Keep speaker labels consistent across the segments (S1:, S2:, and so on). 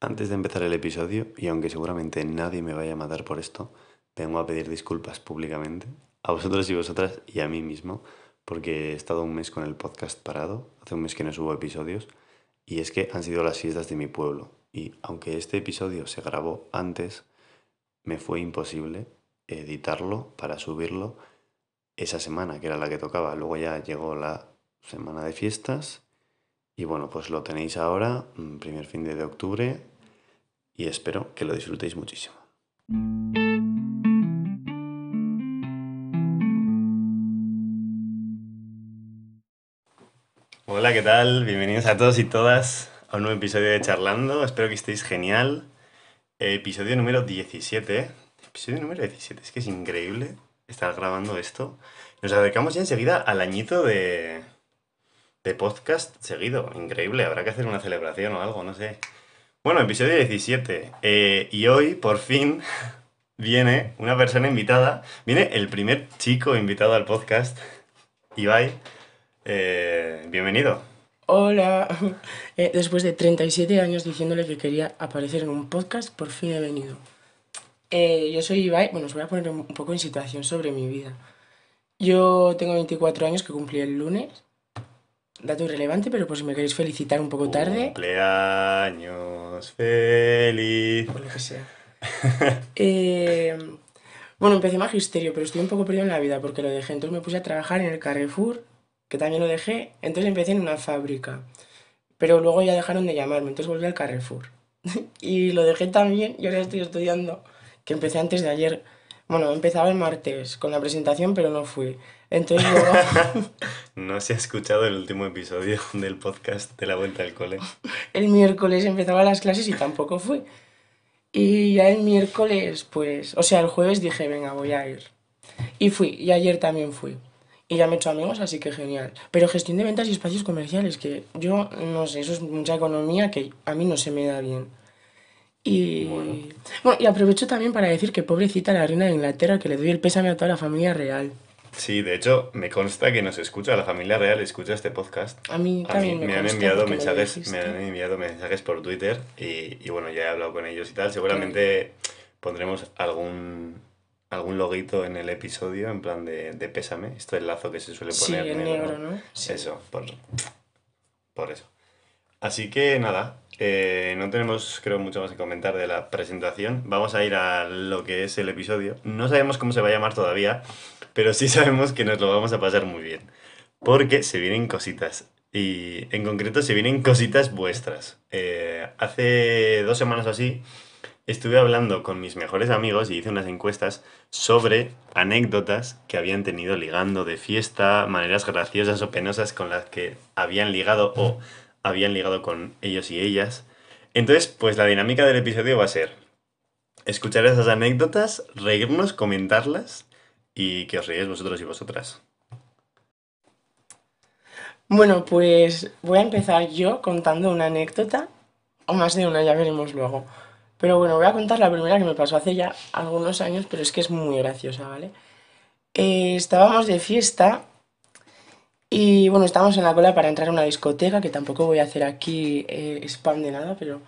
S1: Antes de empezar el episodio, y aunque seguramente nadie me vaya a matar por esto, vengo a pedir disculpas públicamente a vosotros y vosotras y a mí mismo, porque he estado un mes con el podcast parado, hace un mes que no subo episodios, y es que han sido las fiestas de mi pueblo. Y aunque este episodio se grabó antes, me fue imposible editarlo para subirlo esa semana, que era la que tocaba. Luego ya llegó la semana de fiestas y bueno, pues lo tenéis ahora, mm, primer fin de octubre, y espero que lo disfrutéis muchísimo. Hola, ¿qué tal? Bienvenidos a todos y todas a un nuevo episodio de Charlando. Espero que estéis genial. Episodio número 17. Episodio número 17. Es que es increíble estar grabando esto. Nos acercamos ya enseguida al añito de, de podcast seguido. Increíble. Habrá que hacer una celebración o algo, no sé. Bueno, episodio 17. Eh, y hoy, por fin, viene una persona invitada. Viene el primer chico invitado al podcast. Ibai. Eh, bienvenido.
S2: Hola. Eh, después de 37 años diciéndole que quería aparecer en un podcast, por fin he venido. Yo soy Ibai. Bueno, os voy a poner un poco en situación sobre mi vida. Yo tengo 24 años que cumplí el lunes. Dato irrelevante, pero por si me queréis felicitar un poco tarde.
S1: Cumpleaños feliz.
S2: Por lo que sea. Eh, bueno, empecé magisterio, pero estoy un poco perdido en la vida porque lo dejé. Entonces me puse a trabajar en el Carrefour, que también lo dejé. Entonces empecé en una fábrica. Pero luego ya dejaron de llamarme, entonces volví al Carrefour. y lo dejé también y ahora estoy estudiando, que empecé antes de ayer. Bueno, empezaba el martes con la presentación, pero no fui. Entonces luego...
S1: no se ha escuchado el último episodio del podcast de la vuelta al cole.
S2: el miércoles empezaba las clases y tampoco fui. Y ya el miércoles, pues, o sea, el jueves dije, venga, voy a ir. Y fui, y ayer también fui. Y ya me he hecho amigos, así que genial. Pero gestión de ventas y espacios comerciales, que yo no sé, eso es mucha economía que a mí no se me da bien. Y
S1: Bueno.
S2: bueno, y aprovecho también para decir que pobrecita la reina de Inglaterra, que le doy el pésame a toda la familia real.
S1: Sí, de hecho, me consta que nos escucha, la familia real escucha este podcast.
S2: A mí
S1: A mí
S2: también me,
S1: me han enviado
S2: me
S1: mensajes, me han enviado mensajes por Twitter y, y bueno, ya he hablado con ellos y tal. Seguramente pondremos algún algún loguito en el episodio en plan de, de pésame. Esto es el lazo que se suele
S2: Sí,
S1: poner
S2: en negro, ¿no? Sí.
S1: Eso, por, por eso. Así que nada, eh, no tenemos creo mucho más que comentar de la presentación. Vamos a ir a lo que es el episodio. No sabemos cómo se va a llamar todavía, pero sí sabemos que nos lo vamos a pasar muy bien. Porque se vienen cositas. Y en concreto se vienen cositas vuestras. Eh, hace dos semanas o así estuve hablando con mis mejores amigos y hice unas encuestas sobre anécdotas que habían tenido ligando de fiesta, maneras graciosas o penosas con las que habían ligado o habían ligado con ellos y ellas. Entonces, pues la dinámica del episodio va a ser escuchar esas anécdotas, reírnos, comentarlas y que os reíais vosotros y vosotras.
S2: Bueno, pues voy a empezar yo contando una anécdota, o más de una, ya veremos luego. Pero bueno, voy a contar la primera que me pasó hace ya algunos años, pero es que es muy graciosa, ¿vale? Eh, estábamos de fiesta y bueno, estábamos en la cola para entrar a una discoteca, que tampoco voy a hacer aquí eh, spam de nada, pero...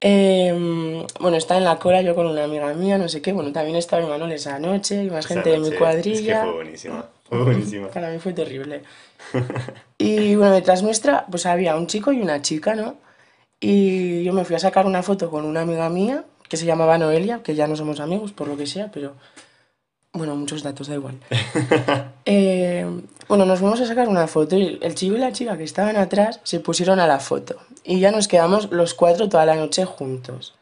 S2: em, bueno, estaba en la cola yo con una amiga mía, no sé qué, bueno, también estaba Imanol esa noche y más
S1: Esa
S2: gente de mi
S1: noche,
S2: cuadrilla.
S1: Es que fue buenísima. Fue buenísima.
S2: Para mí fue terrible. Y bueno, detrás nuestra, pues había un chico y una chica, ¿no? Y yo me fui a sacar una foto con una amiga mía, que se llamaba Noelia, que ya no somos amigos, por lo que sea, pero bueno, muchos datos, da igual. Eh, bueno, nos fuimos a sacar una foto y el chico y la chica que estaban atrás se pusieron a la foto. Y ya nos quedamos los cuatro toda la noche juntos.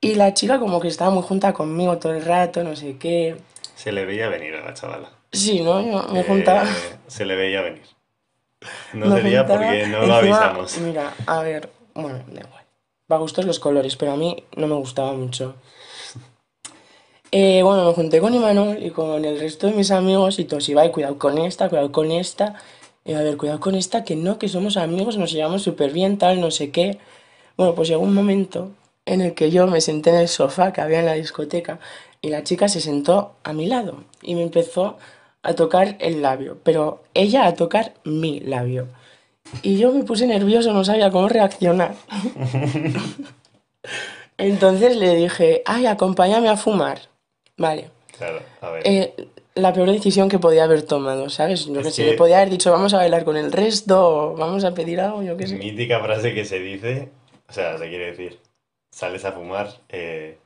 S2: Y la chica como que estaba muy junta conmigo todo el rato, no sé qué.
S1: Se le veía venir a la chavala.
S2: Sí, ¿no? Yo me
S1: Eh,
S2: juntaba...
S1: se le veía venir. No
S2: Me
S1: sería
S2: juntaba-
S1: porque no lo
S2: encima,
S1: avisamos.
S2: Mira, a ver, bueno, da igual. Va a gustos los colores, pero a mí no me gustaba mucho. Eh, bueno, me junté con Imanol y con el resto de mis amigos y todos iba, cuidado con esta, cuidado con esta. Y a ver, cuidado con esta, que no, que somos amigos, nos llevamos súper bien, tal, no sé qué. Bueno, pues llegó un momento en el que yo me senté en el sofá que había en la discoteca y la chica se sentó a mi lado y me empezó a tocar el labio, pero ella a tocar mi labio. Y yo me puse nervioso, no sabía cómo reaccionar. Entonces le dije, ay, acompáñame a fumar. Vale.
S1: Claro, a ver.
S2: Eh, la peor decisión que podía haber tomado, ¿sabes? Yo
S1: Es
S2: que sé,
S1: que-
S2: le podía haber dicho, vamos a bailar con el resto, vamos a pedir algo, yo qué sé.
S1: Mítica frase que se dice, o sea, se quiere decir, sales a fumar, eh,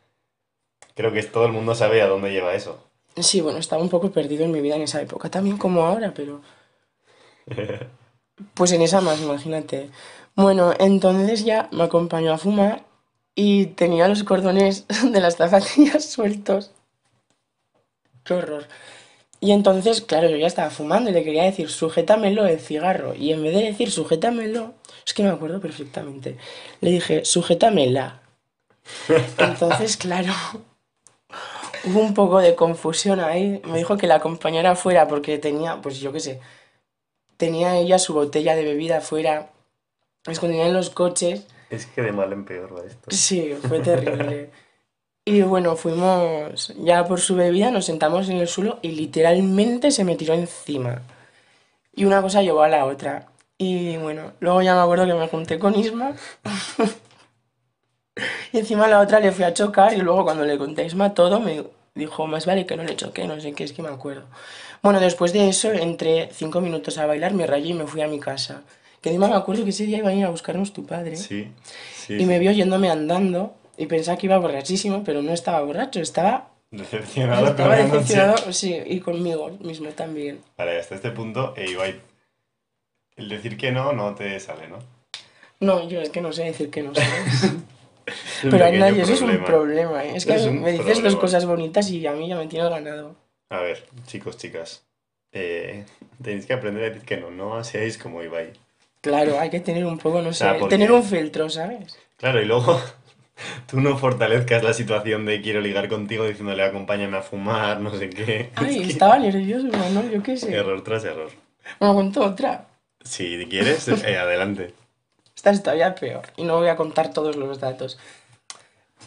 S1: creo que todo el mundo sabe a dónde lleva eso.
S2: Sí, bueno, estaba un poco perdido en mi vida en esa época, también como ahora, pero... Pues en esa más, imagínate. Bueno, entonces ya me acompañó a fumar y tenía los cordones de las zapatillas sueltos. Qué horror. Y entonces, claro, yo ya estaba fumando y le quería decir, sujétamelo el cigarro. Y en vez de decir, sujétamelo, es que me acuerdo perfectamente, le dije, sujétamela. Entonces, claro, hubo un poco de confusión ahí. Me dijo que la acompañara afuera porque tenía, pues yo qué sé, tenía ella su botella de bebida afuera, escondida en los coches.
S1: Es que de mal en peor va esto.
S2: Sí, fue terrible. Y bueno, fuimos ya por su bebida, nos sentamos en el suelo y literalmente se me tiró encima. Y una cosa llevó a la otra. Y bueno, luego ya me acuerdo que me junté con Isma. y encima a la otra le fui a chocar y luego cuando le conté a Isma todo me dijo, más vale que no le choqué, no sé qué, es que me acuerdo. Bueno, después de eso entré cinco minutos a bailar, me rayé y me fui a mi casa. Que encima me acuerdo que ese día iba a ir a buscarnos tu padre.
S1: Sí, sí.
S2: Y me vio yéndome andando y pensaba que iba borrachísimo, pero no estaba borracho, estaba,
S1: Decepcionado
S2: estaba decepcionado, sí, y conmigo mismo también.
S1: Vale, hasta este punto, e Ibai, el decir que no, no te sale, ¿no?
S2: No, yo es que no sé decir que no Pero a nadie, eso es un
S1: problema.
S2: ¿eh? Es que
S1: Es
S2: me dices dos
S1: problema.
S2: cosas bonitas y a mí ya me tienes ganado.
S1: A ver, chicos, chicas, eh, tenéis que aprender a decir que no, no seáis como Ibai.
S2: Claro, hay que tener un poco, no sé,
S1: sea, porque-
S2: tener un filtro, ¿sabes?
S1: Claro, y luego tú no fortalezcas la situación de quiero ligar contigo diciéndole acompáñame a fumar, no sé qué.
S2: Ay,
S1: Es que
S2: estaba nervioso, ¿no? Yo qué sé.
S1: Error tras error.
S2: Bueno, cuento otra.
S1: Si quieres, eh, adelante.
S2: Esta es todavía peor y no voy a contar todos los datos.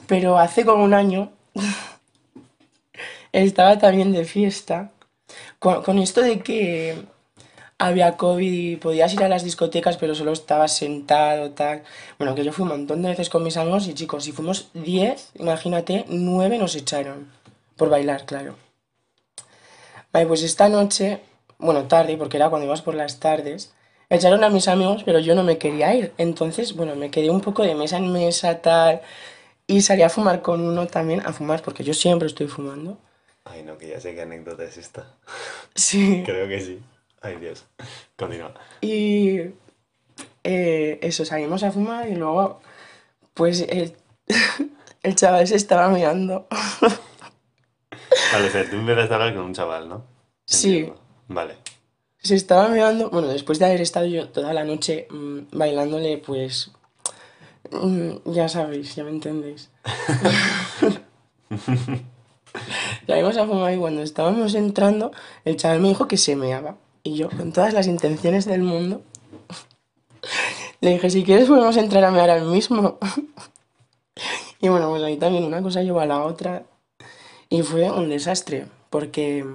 S2: Pero hace como un año estaba también de fiesta con, con esto de que había COVID y podías ir a las discotecas pero solo estabas sentado, tal. Bueno, que yo fui un montón de veces con mis amigos y chicos, si fuimos 10, imagínate, 9 nos echaron. Por bailar, claro. Vale, pues esta noche, bueno, tarde, porque era cuando ibas por las tardes, echaron a mis amigos, pero yo no me quería ir. Entonces, bueno, me quedé un poco de mesa en mesa, tal. Y salí a fumar con uno también, a fumar, porque yo siempre estoy fumando.
S1: Ay, no, que ya sé qué anécdota es esta.
S2: Sí.
S1: Creo que sí. Ay, Dios. Continúa.
S2: Y eh, eso, salimos a fumar y luego, pues el, el chaval se estaba mirando.
S1: Vale, o sea, tú empezaste a hablar con un chaval, ¿no?
S2: Sí.
S1: Vale.
S2: Se estaba mirando, bueno, después de haber estado yo toda la noche mm, bailándole, pues, mm, ya sabéis, ya me entendéis. Salimos a fumar y cuando estábamos entrando, el chaval me dijo que se meaba. Y yo, con todas las intenciones del mundo, le dije, si quieres podemos entrar a mear al mismo. Y bueno, pues ahí también una cosa llevó a la otra. Y fue un desastre, porque,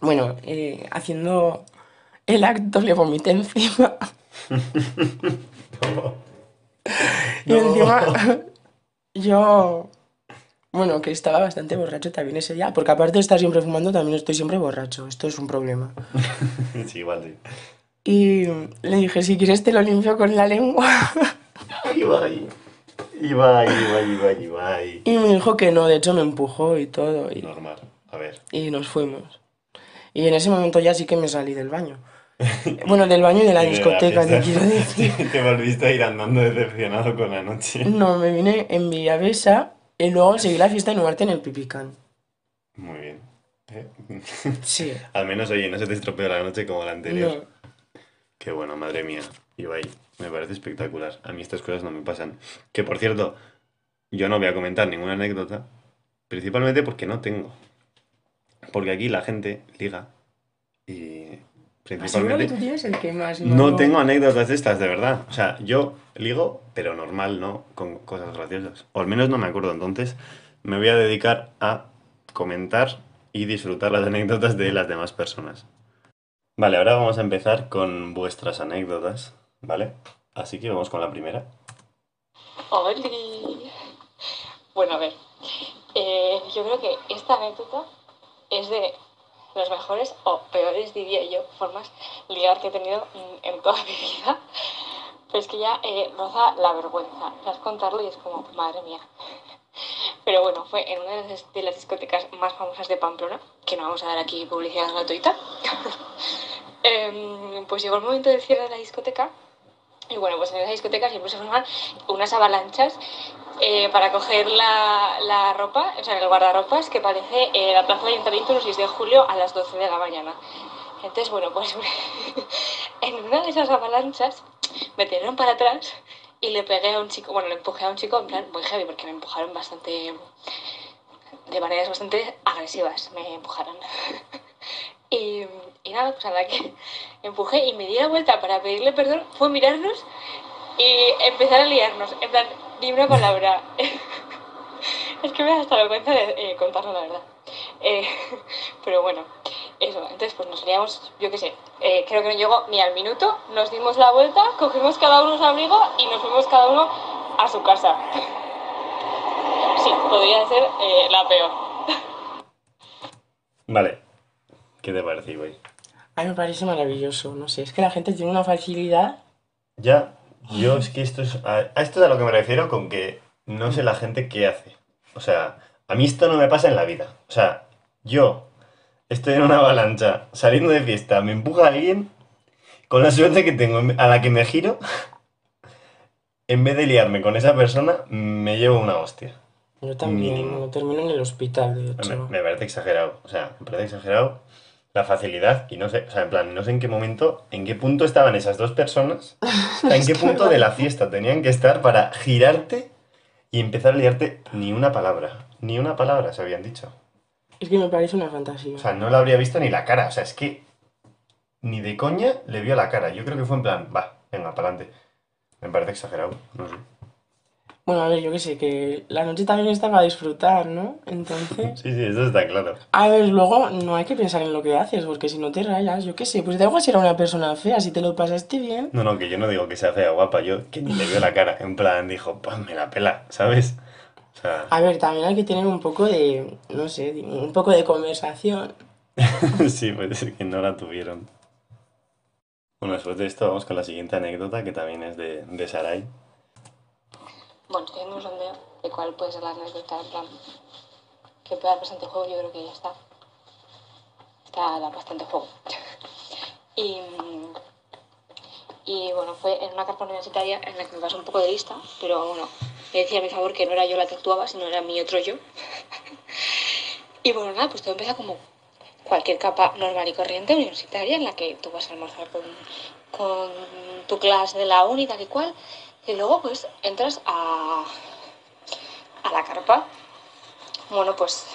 S2: bueno, eh, haciendo el acto le vomité encima. Y encima yo, bueno, que estaba bastante borracho también ese día, porque aparte de estar siempre fumando, también estoy siempre borracho. Esto es un problema.
S1: Sí, igual sí.
S2: Y le dije, si quieres te lo limpio con la lengua.
S1: Ibai. Ibai, Ibai, Ibai, Ibai.
S2: Y me dijo que no, de hecho me empujó y todo. Y,
S1: Normal. A ver.
S2: y nos fuimos. Y en ese momento ya sí que me salí del baño. Bueno, del baño y de la discoteca, te quiero decir.
S1: Te volviste a ir andando decepcionado con la noche.
S2: No, me vine en Villavesa y luego seguí la fiesta en Ugarte en el Pipicán.
S1: Muy bien. ¿Eh?
S2: Sí.
S1: Al menos, oye, no se te estropeó la noche como la anterior.
S2: No.
S1: Qué bueno, madre mía. Ibai, me parece espectacular. A mí estas cosas no me pasan. Que por cierto, yo no voy a comentar ninguna anécdota, principalmente porque no tengo. Porque aquí la gente liga y principalmente
S2: tú tienes el que más.
S1: no tengo anécdotas de estas, de verdad. O sea, yo ligo, pero normal, ¿no? Con cosas graciosas. O al menos no me acuerdo. Entonces, me voy a dedicar a comentar y disfrutar las anécdotas de las demás personas. Vale, ahora vamos a empezar con vuestras anécdotas, ¿vale? Así que vamos con la primera.
S3: ¡Oli! Bueno, a ver. eh, yo creo que esta anécdota es de las mejores o peores, diría yo, formas ligar que he tenido mm, en toda mi vida. Pero es que ya eh, roza la vergüenza. Tras contarlo y es como, madre mía. Pero bueno, fue en una de las, de las discotecas más famosas de Pamplona, que no vamos a dar aquí publicidad gratuita. Em, pues llegó el momento del cierre de la discoteca y bueno, pues en esa discoteca siempre se forman unas avalanchas eh, para coger la, la ropa, o sea, el guardarropas que parece eh, la plaza de ayuntamiento los 6 de julio a las 12 de la mañana. Entonces, bueno, pues en una de esas avalanchas me tiraron para atrás y le pegué a un chico, bueno, le empujé a un chico en plan muy heavy porque me empujaron bastante, de maneras bastante agresivas, me empujaron. Y, y nada, pues a la que empujé y me di la vuelta para pedirle perdón, fue mirarnos y empezar a liarnos. En plan, ni una palabra. es que me da hasta vergüenza de eh, contarlo, la verdad. Eh, pero bueno, eso. Entonces, pues nos liamos, yo qué sé, eh, creo que no llegó ni al minuto. Nos dimos la vuelta, cogimos cada uno su abrigo y nos fuimos cada uno a su casa. sí, podría ser eh, la peor.
S1: Vale, ¿qué te parece, güey?
S2: A mí me parece maravilloso, no sé, es que la gente tiene una facilidad.
S1: Ya, yo es que esto es. A, a esto es a lo que me refiero con que no sé la gente qué hace. O sea, a mí esto no me pasa en la vida. O sea, yo estoy en una avalancha, saliendo de fiesta, me empuja alguien, con la suerte que tengo a la que me giro, en vez de liarme con esa persona, me llevo una hostia.
S2: Yo también,
S1: Mínimo.
S2: termino en el hospital, de
S1: Me,
S2: hecho.
S1: me parece exagerado. O sea, me parece exagerado la facilidad y no sé, o sea, en plan, no sé en qué momento, en qué punto estaban esas dos personas, o sea, en qué punto de la fiesta tenían que estar para girarte y empezar a liarte ni una palabra, ni una palabra se habían dicho.
S2: Es que me parece una fantasía.
S1: O sea, no le habría visto ni la cara, o sea, es que ni de coña le vio la cara. Yo creo que fue en plan, va, venga, para adelante. Me parece exagerado, no sé.
S2: Bueno, a ver, yo qué sé, que la noche también está para disfrutar, ¿no? Entonces...
S1: Sí, sí, eso está claro.
S2: A ver, luego no hay que pensar en lo que haces, porque si no te rayas, yo qué sé, pues da igual si era una persona fea, si te lo pasaste bien.
S1: No, no, que yo no digo que sea fea guapa, yo que ni le vio la cara. En plan, dijo, pues me la pela, ¿sabes? O sea,
S2: A ver, también hay que tener un poco de, no sé, un poco de conversación.
S1: sí, puede ser que no la tuvieron. Bueno, después de esto vamos con la siguiente anécdota, que también es de, de Sarai.
S3: Bueno, estoy haciendo un sondeo de cuál puede ser la anécdota, en plan, que pueda bastante juego, yo creo que ya está. Está da bastante juego. y, y bueno, fue en una carpa universitaria en la que me pasó un poco de lista, pero bueno, me decía a mi favor que no era yo la que actuaba, sino era mi otro yo. y bueno, nada, pues todo empieza como cualquier capa normal y corriente universitaria en la que tú vas a almorzar con, con tu clase de la uni, tal y cual, y luego pues entras a, a la carpa. Bueno, pues,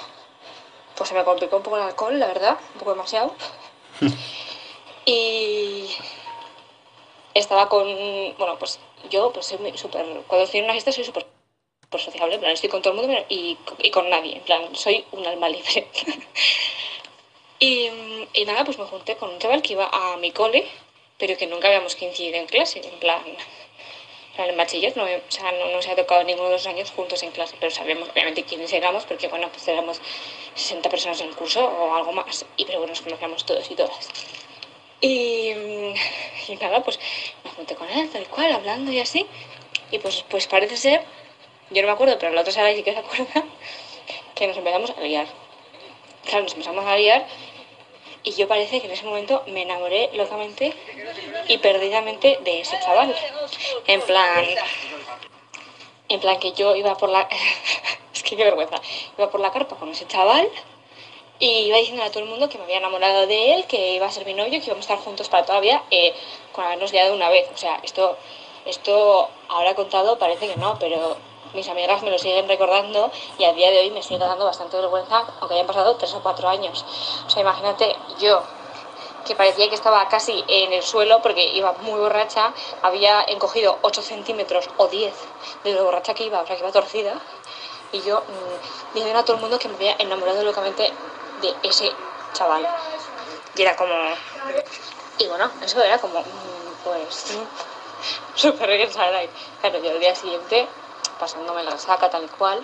S3: pues se me complicó un poco el alcohol, la verdad, un poco demasiado. y estaba con, bueno, pues yo pues soy súper, cuando estoy en una fiesta soy súper sociable, en plan estoy con todo el mundo y, y con nadie, en plan soy un alma libre. y, y nada, pues me junté con un chaval que iba a mi cole, pero que nunca habíamos coincidido en clase, en plan, en en bachiller, no, o sea, no nos ha tocado ninguno de los años juntos en clase, pero sabíamos obviamente quiénes éramos, porque bueno, pues éramos 60 personas en el curso o algo más, y pero bueno, nos conocíamos todos y todas. Y, y nada, pues me junté con él, tal cual, hablando y así. Y pues, pues parece ser, yo no me acuerdo, pero la otra sala sí que se acuerda, que nos empezamos a liar. Claro, nos empezamos a liar y yo parece que en ese momento me enamoré locamente y perdidamente de ese chaval. En plan, en plan que yo iba por la... es que qué vergüenza. Iba por la carpa con ese chaval y iba diciendo a todo el mundo que me había enamorado de él, que iba a ser mi novio, que íbamos a estar juntos para toda la vida, eh, con habernos liado una vez. O sea, esto, esto ahora contado parece que no, pero mis amigas me lo siguen recordando y a día de hoy me sigue dando bastante vergüenza, aunque hayan pasado tres o cuatro años. O sea, imagínate yo que parecía que estaba casi en el suelo porque iba muy borracha, había encogido 8 centímetros o 10 de lo borracha que iba, o sea, que iba torcida, y yo mmm, diciendo a todo el mundo que me había enamorado locamente de ese chaval. Y era como, Y bueno, eso era como, mm, pues, súper bien. Claro, yo el día siguiente, pasándome la saca tal y cual,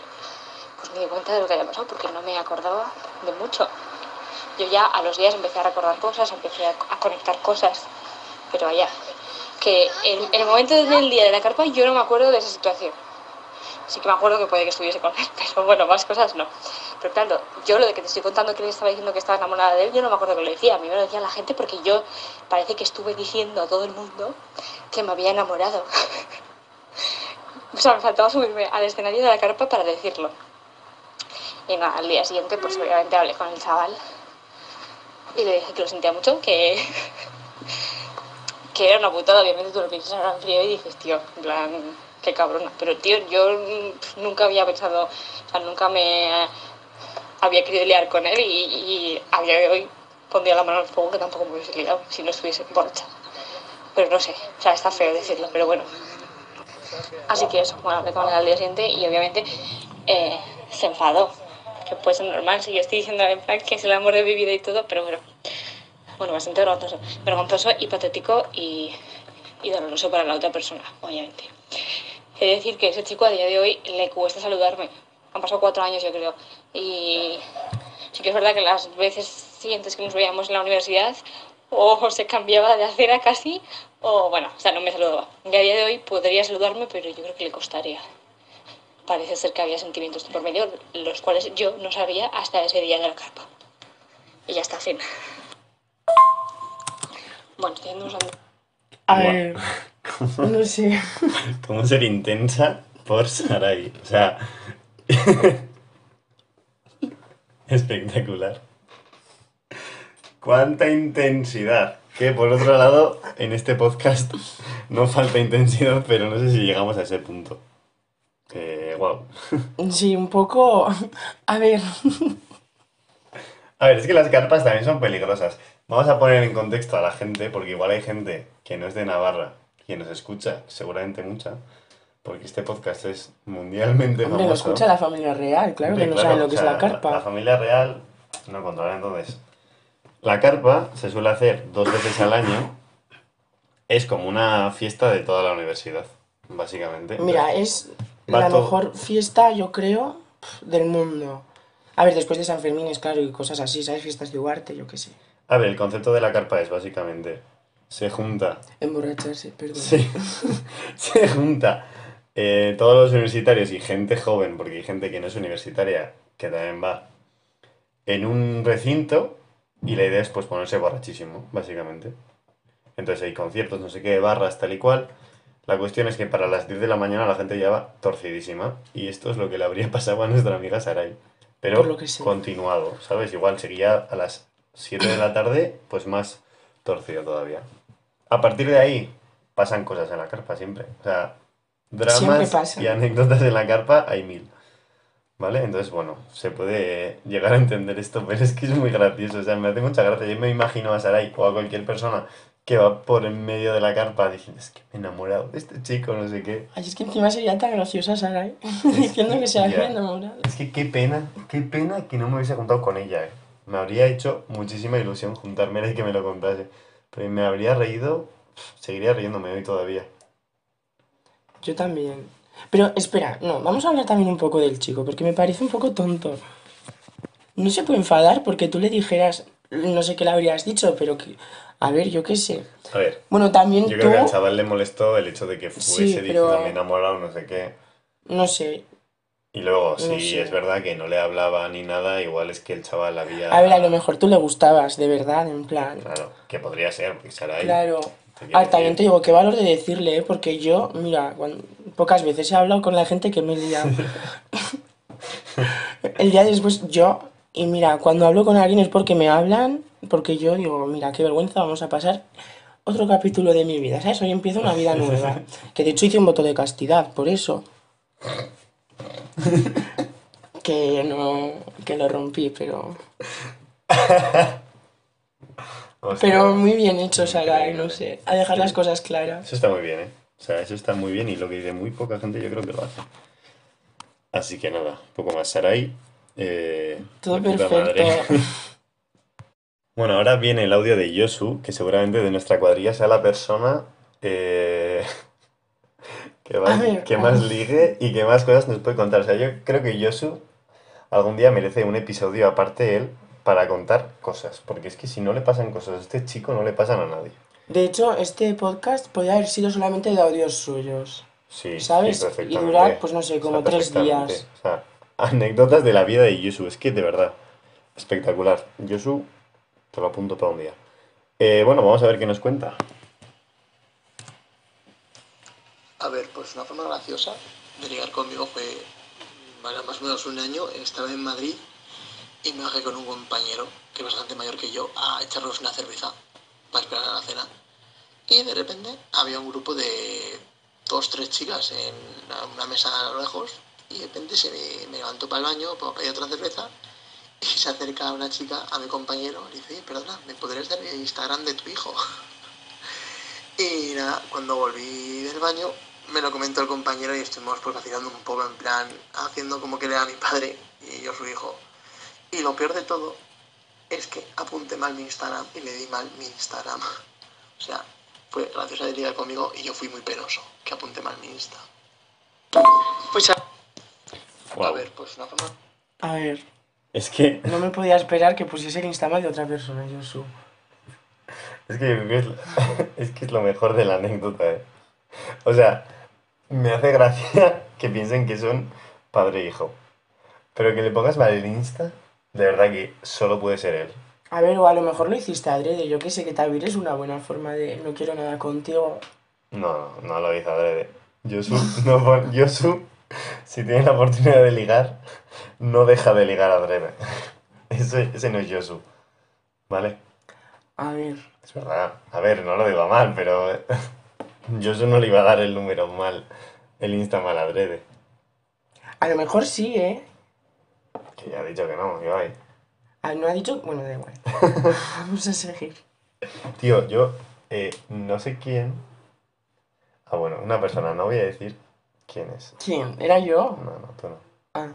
S3: pues me di cuenta de lo que había pasado porque no me acordaba de mucho. Yo ya a los días empecé a recordar cosas, empecé a, a conectar cosas, pero vaya, que en, en el momento del día de la carpa yo no me acuerdo de esa situación. Sí que me acuerdo que puede que estuviese con él, pero bueno, más cosas no. Pero claro, yo lo de que te estoy contando que le estaba diciendo que estaba enamorada de él, yo no me acuerdo que lo decía. A mí me lo decía la gente porque yo parece que estuve diciendo a todo el mundo que me había enamorado. o sea, me faltaba subirme al escenario de la carpa para decirlo. Y nada, al día siguiente, pues obviamente hablé con el chaval y le dije que lo sentía mucho, que, que era una putada, obviamente tú lo piensas ahora en frío y dices, tío, en plan, qué cabrona. Pero tío, yo nunca había pensado, o sea, nunca me había querido liar con él y, y a día de hoy pondría la mano al fuego que tampoco me hubiese liado si no estuviese borracha. Pero no sé, o sea, está feo decirlo, pero bueno. Así que eso, bueno, hablé con él al día siguiente y obviamente eh, se enfadó. Que puede ser normal si yo estoy diciendo en plan que es el amor de mi vida y todo, pero bueno, bueno, bastante vergonzoso, vergonzoso y patético y, y doloroso para la otra persona, obviamente. He de decir que ese chico a día de hoy le cuesta saludarme. Han pasado cuatro años, yo creo. Y sí que es verdad que las veces siguientes que nos veíamos en la universidad, o se cambiaba de acera casi, o bueno, o sea, no me saludaba. Y a día de hoy podría saludarme, pero yo creo que le costaría. Parece ser que había sentimientos por medio, los cuales yo no sabía hasta ese día de la carpa. Y ya está, fin. Bueno, estoy haciendo unos
S2: A ver, no sé.
S1: ¿Cómo ser intensa por Sarai? O sea. espectacular. ¡Cuánta intensidad! Que por otro lado, en este podcast no falta intensidad, pero no sé si llegamos a ese punto. Eh, wow.
S2: Sí, un poco. A ver,
S1: A ver, es que las carpas también son peligrosas. Vamos a poner en contexto a la gente, porque igual hay gente que no es de Navarra, que nos escucha, seguramente mucha, porque este podcast es mundialmente
S2: hombre, lo
S1: famoso.
S2: escucha la familia real, claro que no
S1: claro,
S2: saben lo
S1: o
S2: que
S1: sea,
S2: es la carpa.
S1: La, familia real no controla entonces. La carpa se suele hacer dos veces al año. Es como una fiesta de toda la universidad, básicamente.
S2: Mira, es la
S1: todo-
S2: mejor fiesta, yo creo, del mundo. A ver, después de San Fermín, es claro, y cosas así, ¿sabes? Fiestas de Ugarte, yo qué sé.
S1: A ver, el concepto de la carpa es básicamente se junta
S2: Emborracharse, perdón.
S1: Sí. Se junta eh, todos los universitarios y gente joven, porque hay gente que no es universitaria, que también va, en un recinto y la idea es pues ponerse borrachísimo, básicamente. Entonces hay conciertos, no sé qué, barras, tal y cual. La cuestión es que para las 10 de la mañana la gente ya va torcidísima y esto es lo que le habría pasado a nuestra amiga Sarai. Pero
S2: lo que
S1: continuado, ¿sabes? Igual seguía a las 7 de la tarde, pues más torcido todavía. A partir de ahí pasan cosas en la carpa siempre. O sea, dramas y anécdotas en la carpa hay mil. ¿Vale? Entonces, bueno, se puede llegar a entender esto, pero es que es muy gracioso. O sea, me hace mucha gracia. Yo me imagino a Sarai o a cualquier persona que va por en medio de la carpa diciendo, es que me he enamorado de este chico, no sé qué.
S2: Ay, es que encima sería tan graciosa Sara, ¿eh? Diciendo que se había enamorado.
S1: Es que qué pena, qué pena que no me hubiese juntado con ella, eh. Me habría hecho muchísima ilusión juntarme y que me lo contase. Pero me habría reído, seguiría riéndome hoy todavía.
S2: Yo también. Pero espera, no, vamos a hablar también un poco del chico, porque me parece un poco tonto. No se puede enfadar porque tú le dijeras, no sé qué le habrías dicho, pero que, a ver, yo qué sé.
S1: A ver,
S2: Bueno, también
S1: yo
S2: tú,
S1: creo que al chaval le molestó el hecho de que fuese
S2: Sí,
S1: diciendo
S2: pero-
S1: me he enamorado, no sé qué.
S2: no sé.
S1: Y luego,
S2: No
S1: si
S2: sé.
S1: es verdad que no le hablaba ni nada, igual es que el chaval había...
S2: A ver, a lo mejor tú le gustabas, de verdad, en plan.
S1: Claro, que podría ser, porque Sarai...
S2: Claro. Ah, también te digo, qué valor de decirle, ¿eh? porque yo, mira, cuan- pocas veces he hablado con la gente que me he liado. El día después, yo, y mira, cuando hablo con alguien es porque me hablan, porque yo digo, mira, qué vergüenza, vamos a pasar otro capítulo de mi vida, ¿sabes? Hoy empiezo una vida nueva. Que de hecho hice un voto de castidad, por eso. que no, que lo rompí, pero...
S1: hostia,
S2: Pero muy bien hecho, Sara, no sé, a dejar las cosas claras.
S1: Eso está muy bien, ¿eh? O sea, eso está muy bien y lo que dice muy poca gente yo creo que lo hace. Así que nada, poco más. Sarai. Eh,
S2: Todo
S1: de
S2: perfecto.
S1: Bueno, ahora viene el audio de Yosu, que seguramente de nuestra cuadrilla sea la persona eh, que, más,
S2: ver,
S1: que más ligue y que más cosas nos puede contar. O sea, yo creo que Yosu algún día merece un episodio aparte él para contar cosas. Porque es que si no le pasan cosas a este chico, no le pasan a nadie.
S2: De hecho, este podcast podría haber sido solamente de audios suyos.
S1: Sí,
S2: ¿Sabes?
S1: sí,
S2: Y durar, pues no sé,
S1: O sea,
S2: como tres días.
S1: O sea, anécdotas de la vida de Yosu. Es que de verdad, espectacular. Yosu, te lo apunto para un día. Eh, bueno, vamos a ver qué nos cuenta.
S4: A ver, pues una forma graciosa de ligar conmigo fue, vale, más o menos un año, estaba en Madrid y me bajé con un compañero, que es bastante mayor que yo, a echarnos una cerveza para esperar a la cena. Y de repente había un grupo de dos, tres chicas en una mesa a lo lejos y de repente se me, me levantó para el baño para pedir otra cerveza y se acerca una chica a mi compañero y dice, "Oye, perdona, ¿me podrías dar el Instagram de tu hijo? Y nada, cuando volví del baño me lo comentó el compañero y estuvimos pues vacilando un poco en plan, haciendo como que era mi padre y yo su hijo. Y lo peor de todo es que apunté mal mi Instagram y le di mal mi Instagram. O sea, fue graciosa de ligar conmigo y yo fui muy penoso, que apunté mal mi Insta. Pues a, a ver, pues una forma...
S2: A ver,
S1: Es que,
S2: no me podía esperar que pusiese el Instagram de otra persona, Josu.
S1: es que, yo es, es que es lo mejor de la anécdota, ¿eh? O sea, me hace gracia que piensen que son padre e hijo. Pero que le pongas mal el Insta, de verdad que solo puede ser él.
S2: A ver, o a lo mejor lo hiciste adrede. Yo que sé que también es una buena forma de no quiero nada contigo.
S1: No, no, no lo hizo adrede. Yosu, no Yosu, si tiene la oportunidad de ligar, no deja de ligar adrede. Ese, ese no es Yosu. ¿Vale?
S2: A ver,
S1: Es verdad. A ver, no lo digo mal, pero Yosu no le iba a dar el número mal, el Insta mal adrede.
S2: a lo mejor sí, ¿eh?
S1: Que ya ha dicho que no, Ibai.
S2: Ah, no ha dicho. Bueno, da igual. Vamos a seguir.
S1: Tío, yo eh, no sé quién. Ah, bueno, una persona, no voy a decir quién es.
S2: ¿Quién? ¿Era yo?
S1: No, no, tú no.
S2: Ah,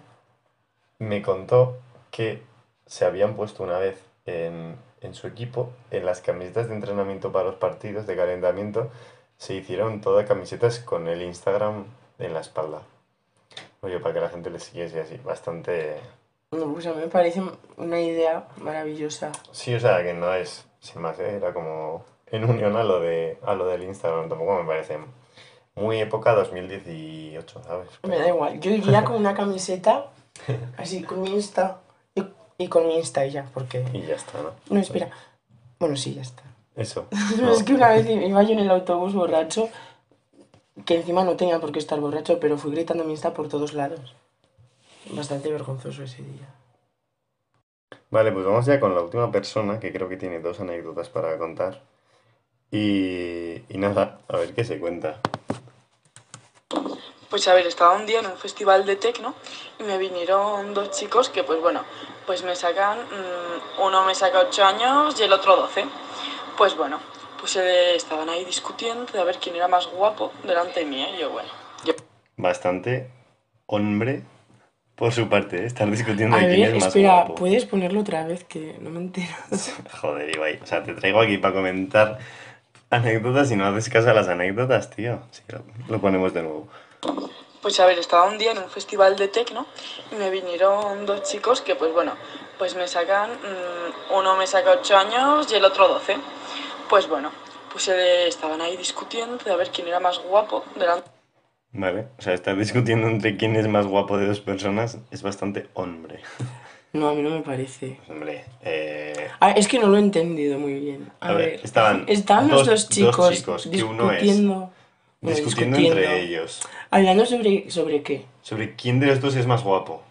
S1: me contó que se habían puesto una vez en, en su equipo, en las camisetas de entrenamiento para los partidos de calentamiento, se hicieron todas camisetas con el Instagram en la espalda. Oye, para que la gente le siguiese así, bastante...
S2: no, pues a mí me parece una idea maravillosa.
S1: Sí, o sea, que no es, sin más, ¿eh? era como en unión a lo, de, a lo del Instagram, tampoco me parece muy época 2018, ¿sabes?
S2: Me da igual. Yo iría con una camiseta, así, con mi Insta. Y, y con mi Insta y ya, porque.
S1: Y ya está, ¿no?
S2: No, espera. Bueno, sí, ya está.
S1: Eso.
S2: No, es que una vez iba yo en el autobús borracho, que encima no tenía por qué estar borracho, pero fui gritando mi Insta por todos lados. Bastante vergonzoso ese día.
S1: Vale, pues vamos ya con la última persona, que creo que tiene dos anécdotas para contar. Y, y nada, a ver qué se cuenta.
S5: Pues a ver, estaba un día en un festival de tecno y me vinieron dos chicos que pues bueno, pues me sacan, mm, uno me saca 8 años y el otro 12. Pues bueno, pues eh, estaban ahí discutiendo de a ver quién era más guapo delante mía y yo bueno, yo
S1: Bastante hombre por su parte, ¿eh? estar discutiendo
S2: A
S1: de quién
S2: ver,
S1: es más
S2: espera,
S1: guapo.
S2: ¿puedes ponerlo otra vez? Que no me entero.
S1: Joder, Ibai, o sea, te traigo aquí para comentar anécdotas y no haces caso a las anécdotas, tío. Sí, lo, lo ponemos de nuevo.
S5: Pues a ver, estaba un día en un festival de tecno y me vinieron dos chicos que pues bueno, pues me sacan, mm, uno me saca 8 años y el otro 12. Pues bueno, pues eh, estaban ahí discutiendo de a ver quién era más guapo delante
S1: Vale, o sea, estar discutiendo entre quién es más guapo de dos personas es bastante hombre.
S2: No, a mí no me parece.
S1: Pues, hombre, eh,
S2: Ah, es que no lo he entendido muy bien. A,
S1: A ver,
S2: ver,
S1: estaban
S2: estaban
S1: dos-
S2: los dos
S1: dos
S2: chicos,
S1: chicos, que uno es
S2: discutiendo. bueno,
S1: discutiendo,
S2: discutiendo.
S1: entre ellos
S2: Hablando sobre, sobre qué.
S1: sobre quién de los dos es más guapo.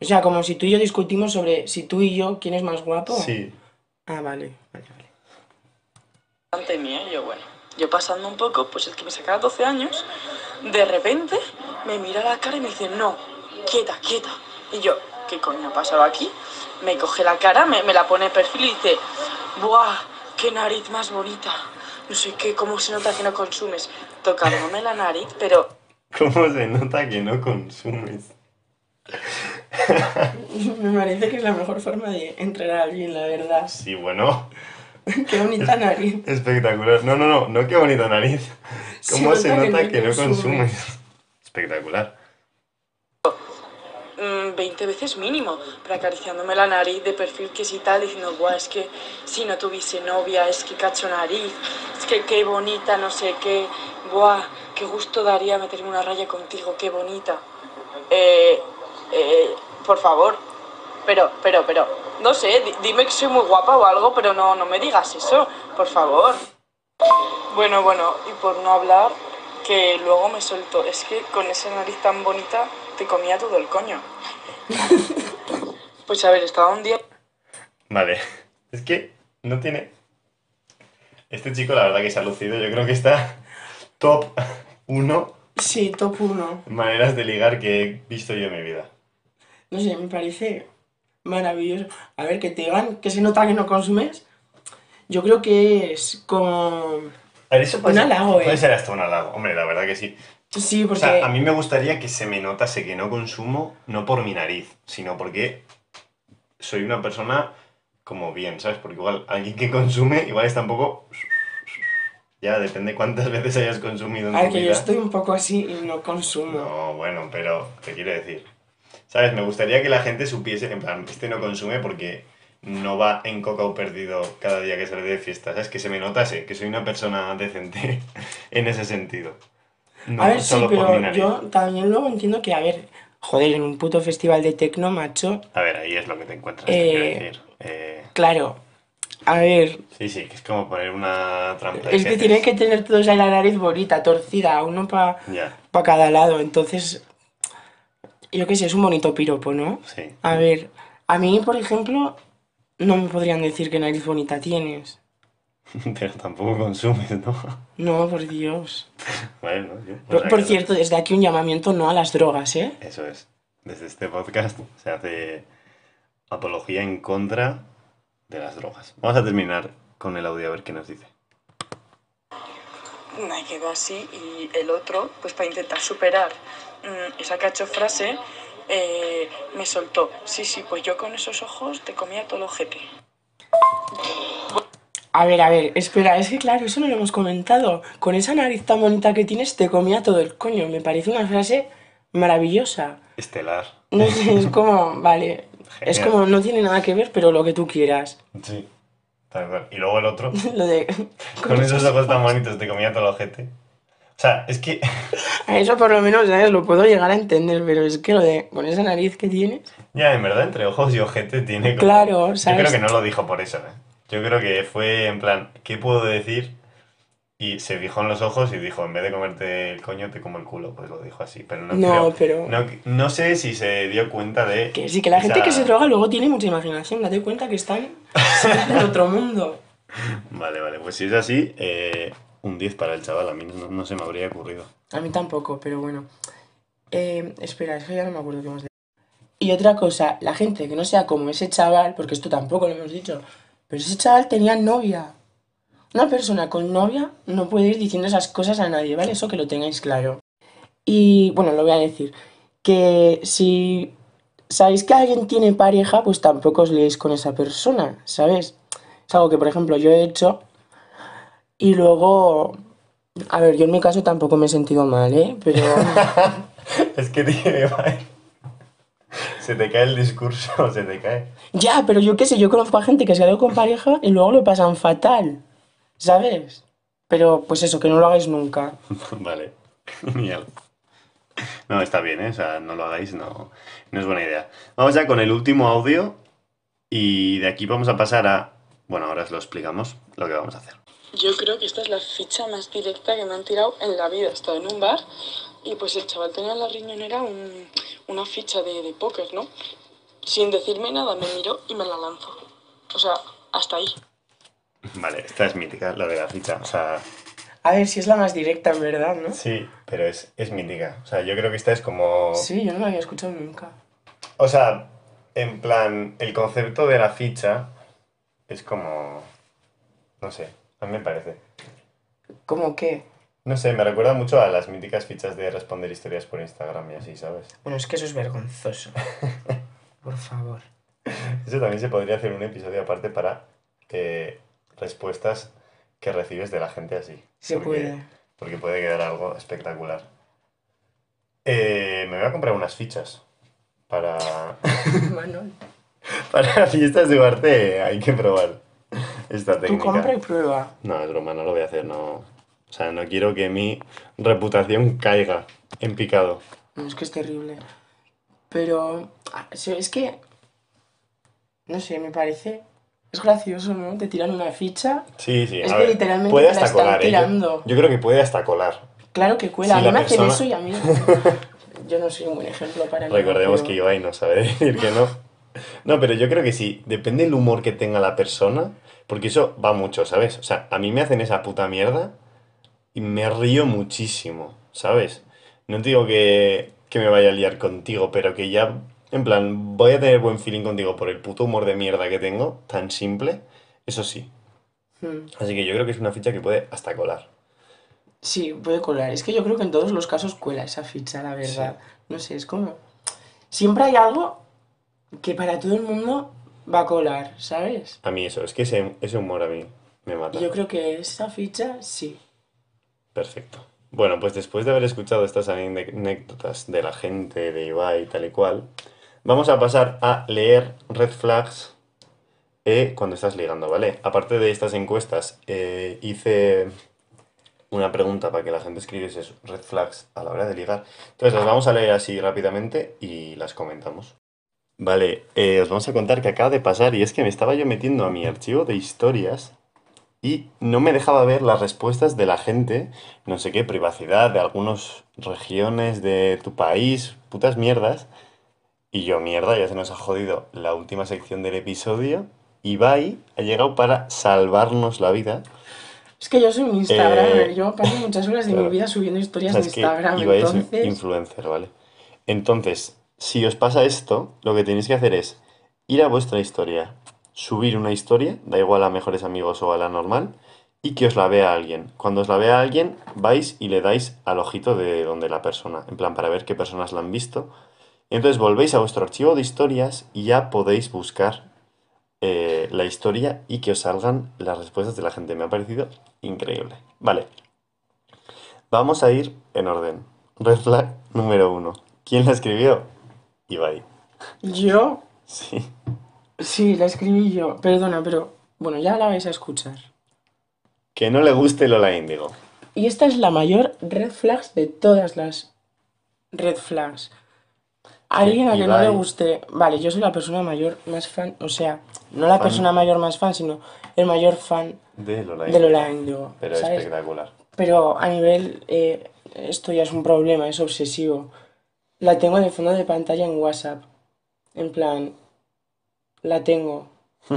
S2: O sea, como si tú y yo discutimos sobre si tú y yo quién es más guapo.
S1: Sí.
S2: Ah, vale, vale, vale.
S5: delante mía yo bueno, yo pasando un poco, pues el que me sacaba 12 años, de repente me mira a la cara y me dice, no, quieta, quieta. Y yo, ¿qué coño ha pasado aquí? Me coge la cara, me, me la pone de perfil y dice, ¡buah! ¡Qué nariz más bonita! No sé qué, cómo se nota que no consumes. Tocándome la nariz, pero
S1: ¿Cómo se nota que no consumes?
S2: Me parece que es la mejor forma de entrenar a alguien, la verdad.
S1: Sí, bueno,
S2: Qué bonita nariz.
S1: espectacular. No, no, no, no qué bonita nariz. ¿Cómo se, nota, que, no consumes? Espectacular.
S5: mm, 20 veces mínimo, pero acariciándome la nariz de perfil que sí tal, diciendo, guau, es que si no tuviese novia, es que cacho nariz, es que qué bonita, no sé qué, guau, qué gusto daría meterme una raya contigo, qué bonita. Eh, eh, por favor, pero, pero, pero, no sé, di- dime que soy muy guapa o algo, pero no, no me digas eso, por favor. Bueno, bueno, y por no hablar, que luego me soltó, es que con esa nariz tan bonita te comía todo el coño. Pues a ver, estaba un día
S1: Vale, es que no tiene... Este chico la verdad que se ha lucido, yo creo que está top 1
S2: Sí, top 1.
S1: maneras de ligar que he visto yo en mi vida.
S2: No sé, me parece maravilloso. A ver, que te digan que se nota que no consumes. Yo creo que es como...
S1: A ver, eso puede,
S2: Un
S1: ser,
S2: halago, ¿eh?
S1: puede ser hasta un halago, hombre, la verdad que sí.
S2: Sí,
S1: O
S2: porque...
S1: sea, a mí me gustaría que se me notase que no consumo, no por mi nariz, sino porque soy una persona como bien, ¿sabes? Porque igual alguien que consume, igual está un poco... Ya, depende cuántas veces hayas consumido en
S2: A ver,
S1: tu
S2: que yo
S1: vida.
S2: estoy un poco así y no consumo.
S1: No, bueno, pero te quiero decir. ¿Sabes? Me gustaría que la gente supiese, en plan, este no consume porque no va en cocao perdido cada día que sale de fiesta. ¿Sabes? Que se me notase que soy una persona decente en ese sentido. No
S2: a ver, sí,
S1: solo por mi
S2: pero
S1: nariz.
S2: yo también luego entiendo que, a ver, joder, en un puto festival de tecno, macho,
S1: A ver, ahí es lo que te encuentras, te
S2: Eh,
S1: quiero decir. Eh,
S2: claro, a ver,
S1: sí, sí, que es como poner una trampa.
S2: es que tienen que tener todos ahí la nariz bonita, torcida, uno para pa cada lado, entonces, yo qué sé, es un bonito piropo, ¿no?
S1: sí.
S2: A ver, a mí, por ejemplo, no me podrían decir qué nariz bonita tienes.
S1: Pero tampoco consumes, ¿no?
S2: No, por Dios.
S1: Bueno, yo-
S2: Por, por
S1: que-
S2: cierto, desde aquí un llamamiento no a las drogas, ¿eh?
S1: Eso es. Desde este podcast se hace apología en contra de las drogas. Vamos a terminar con el audio a ver qué nos dice.
S5: me quedó así y el otro, pues para intentar superar esa cacho frase, eh, me soltó, sí, sí, pues yo con esos ojos te comía todo el ojete.
S2: A ver, a ver, espera, es que claro, eso no lo hemos comentado. Con esa nariz tan bonita que tienes, te comía todo el coño. Me parece una frase maravillosa.
S1: Estelar.
S2: No sé, es como, vale, es
S1: Genial.
S2: como, no tiene nada que ver, pero lo que tú quieras.
S1: Sí. Tal cual. Y luego el otro,
S2: Lo de...
S1: con esos ojos tan bonitos, te comía todo el ojete. O sea, es que...
S2: Eso por lo menos, ¿sabes? Lo puedo llegar a entender, pero es que lo de, con esa nariz que tienes...
S1: Ya, en verdad, entre ojos y ojete tiene como...
S2: Claro,
S1: Yo
S2: ¿sabes?
S1: creo que no lo dijo por eso, ¿eh? Yo creo que fue en plan, ¿qué puedo decir? Y se fijó en los ojos y dijo, en vez de comerte el coño, te como el culo. Pues lo dijo así, pero no
S2: No,
S1: creo-
S2: pero-
S1: No, no sé si se dio cuenta de...
S2: Que sí, que la gente
S1: esa-
S2: que se droga luego tiene mucha imaginación. Date cuenta que están en otro mundo.
S1: Vale, vale, pues si es así, eh, un 10 para el chaval, a mí no, no se me habría ocurrido.
S2: A mí tampoco, pero bueno. Eh, espera, es que ya no me acuerdo qué hemos dicho. Y otra cosa, la gente que no sea como ese chaval, porque esto tampoco lo hemos dicho, pero ese chaval tenía novia. Una persona con novia no puede ir diciendo esas cosas a nadie, ¿vale? Eso que lo tengáis claro. Y bueno, lo voy a decir. Que si sabéis que alguien tiene pareja, pues tampoco os liéis con esa persona, ¿sabes? Es algo que, por ejemplo, yo he hecho y luego... A ver, yo en mi caso tampoco me he sentido mal, ¿eh? Pero...
S1: es que, tío, se te cae el discurso, se te cae.
S2: Ya, pero yo qué sé, yo conozco a gente que se ha ido con pareja y luego lo pasan fatal, ¿sabes? Pero pues eso, que no lo hagáis nunca.
S1: vale, genial. No, está bien, ¿eh? O sea, no lo hagáis, no, no es buena idea. Vamos ya con el último audio y de aquí vamos a pasar a... Bueno, ahora os lo explicamos lo que vamos a hacer.
S5: Yo creo que esta es la ficha más directa que me han tirado en la vida. Estaba en un bar y pues el chaval tenía en la riñonera un- una ficha de, de póker, ¿no? Sin decirme nada, me miró y me la lanzó. O sea, hasta ahí.
S1: Vale, esta es mítica, la de la ficha. O sea,
S2: A ver si es la más directa, en verdad, ¿no?
S1: sí, pero es, es mítica. O sea, yo creo que esta es como...
S2: Sí, yo no lo había escuchado nunca.
S1: O sea, en plan, el concepto de la ficha es como... No sé, a mí me parece.
S2: ¿Cómo qué?
S1: No sé, me recuerda mucho a las míticas fichas de responder historias por Instagram y así, ¿sabes?
S2: Bueno, es que eso es vergonzoso. Por favor.
S1: Eso también se podría hacer un episodio aparte para eh, respuestas que recibes de la gente así.
S2: Se
S1: Porque-
S2: puede.
S1: Porque puede quedar algo espectacular. Eh, me voy a comprar unas fichas para,
S2: Manuel.
S1: para fiestas de arte. Hay que probar esta
S2: Tú
S1: técnica.
S2: compra y prueba.
S1: No, es broma, no lo voy a hacer. No. O sea, no quiero que mi reputación caiga en picado.
S2: No, es que es terrible. Pero ah, es que, no sé, me parece... Es gracioso, ¿no? Te tiran una ficha.
S1: Sí, sí.
S2: Es
S1: a
S2: que
S1: ver,
S2: literalmente
S1: puede
S2: te la
S1: hasta
S2: están
S1: colar, ¿eh? Yo-
S2: tirando.
S1: Yo, creo que puede hasta colar.
S2: Claro que cuela.
S1: Sí,
S2: a mí me hacen
S1: persona-
S2: eso y a mí... Yo no soy un buen ejemplo para.
S1: Recordemos que Ibai no sabe decir que no. No, pero yo creo que sí. Depende del humor que tenga la persona. Porque eso va mucho, ¿sabes? O sea, a mí me hacen esa puta mierda y me río muchísimo, ¿sabes? No te digo que, que me vaya a liar contigo, pero que ya, en plan, voy a tener buen feeling contigo por el puto humor de mierda que tengo, tan simple. Eso sí.
S2: Hmm.
S1: Así que yo creo que es una ficha que puede hasta colar.
S2: Sí, puede colar. Es que yo creo que en todos los casos cuela esa ficha, la verdad. No sé, es como... Siempre hay algo que para todo el mundo va a colar, ¿sabes?
S1: A mí eso, es que ese, ese humor a mí me mata.
S2: Yo creo que esa ficha, sí.
S1: Perfecto. Bueno, pues después de haber escuchado estas anécdotas de la gente, de Ibai y tal y cual, vamos a pasar a leer red flags eh, cuando estás ligando, ¿vale? Aparte de estas encuestas, eh, hice una pregunta para que la gente escribiese red flags a la hora de ligar. Entonces las vamos a leer así rápidamente y las comentamos. Vale, eh, os vamos a contar que acaba de pasar y es que me estaba yo metiendo a mi archivo de historias y no me dejaba ver las respuestas de la gente, no sé qué, privacidad de algunas regiones de tu país, putas mierdas. Y yo, mierda, ya se nos ha jodido la última sección del episodio. Ibai ha llegado para salvarnos la vida.
S2: Es que yo soy un Instagram,
S1: Eh,
S2: yo paso muchas horas de
S1: claro.
S2: mi vida subiendo historias
S1: O sea,
S2: de Instagram,
S1: Ibai es
S2: entonces...
S1: influencer, ¿vale? Entonces, si os pasa esto, lo que tenéis que hacer es ir a vuestra historia, subir una historia, da igual a mejores amigos o a la normal, y que os la vea alguien. Cuando os la vea alguien, vais y le dais al ojito de donde la persona, en plan para ver qué personas la han visto. Entonces volvéis a vuestro archivo de historias y ya podéis buscar eh, la historia y que os salgan las respuestas de la gente. Me ha parecido increíble. Vale. Vamos a ir en orden. Red flag número uno. ¿Quién la escribió? Ibai.
S2: Yo,
S1: Sí.
S2: sí, la escribí yo. Perdona, pero bueno, ya la vais a escuchar.
S1: Que no le guste Lola Índigo.
S2: Y esta es la mayor red flags de todas las red flags. Alguien a que no le guste. Vale, yo soy la persona mayor más fan, o sea, no la
S1: Fan.
S2: persona mayor más fan, sino el mayor fan
S1: De Lola
S2: de. Lola Índigo.
S1: Pero
S2: ¿sabes?
S1: espectacular.
S2: Pero a nivel, eh, esto ya es un problema, es obsesivo. La tengo de fondo de pantalla en WhatsApp. En plan, la tengo.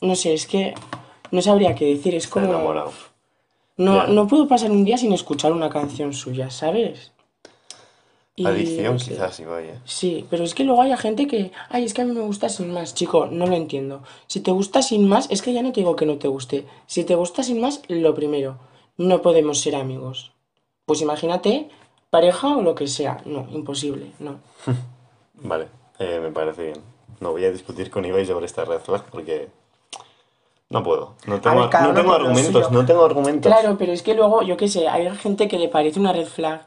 S2: No sé, es que no sabría qué decir. Es como.
S1: enamorado.
S2: No, no puedo pasar un día sin escuchar una canción suya, ¿sabes? Y-
S1: Adicción quizás Ibai, ¿eh?
S2: Sí, pero es que luego hay gente que, ay, es que a mí me gusta sin más, chico, no lo entiendo. Si te gusta sin más, es que ya no te digo que no te guste. Si te gusta sin más, lo primero, no podemos ser amigos. Pues imagínate, pareja o lo que sea. No, imposible, no.
S1: Vale, eh, me parece bien. No voy a discutir con Ibai sobre esta red flag porque no puedo. No tengo,
S2: ver,
S1: no tengo argumentos, no tengo argumentos.
S2: Claro, pero es que luego, yo qué sé, hay gente que le parece una red flag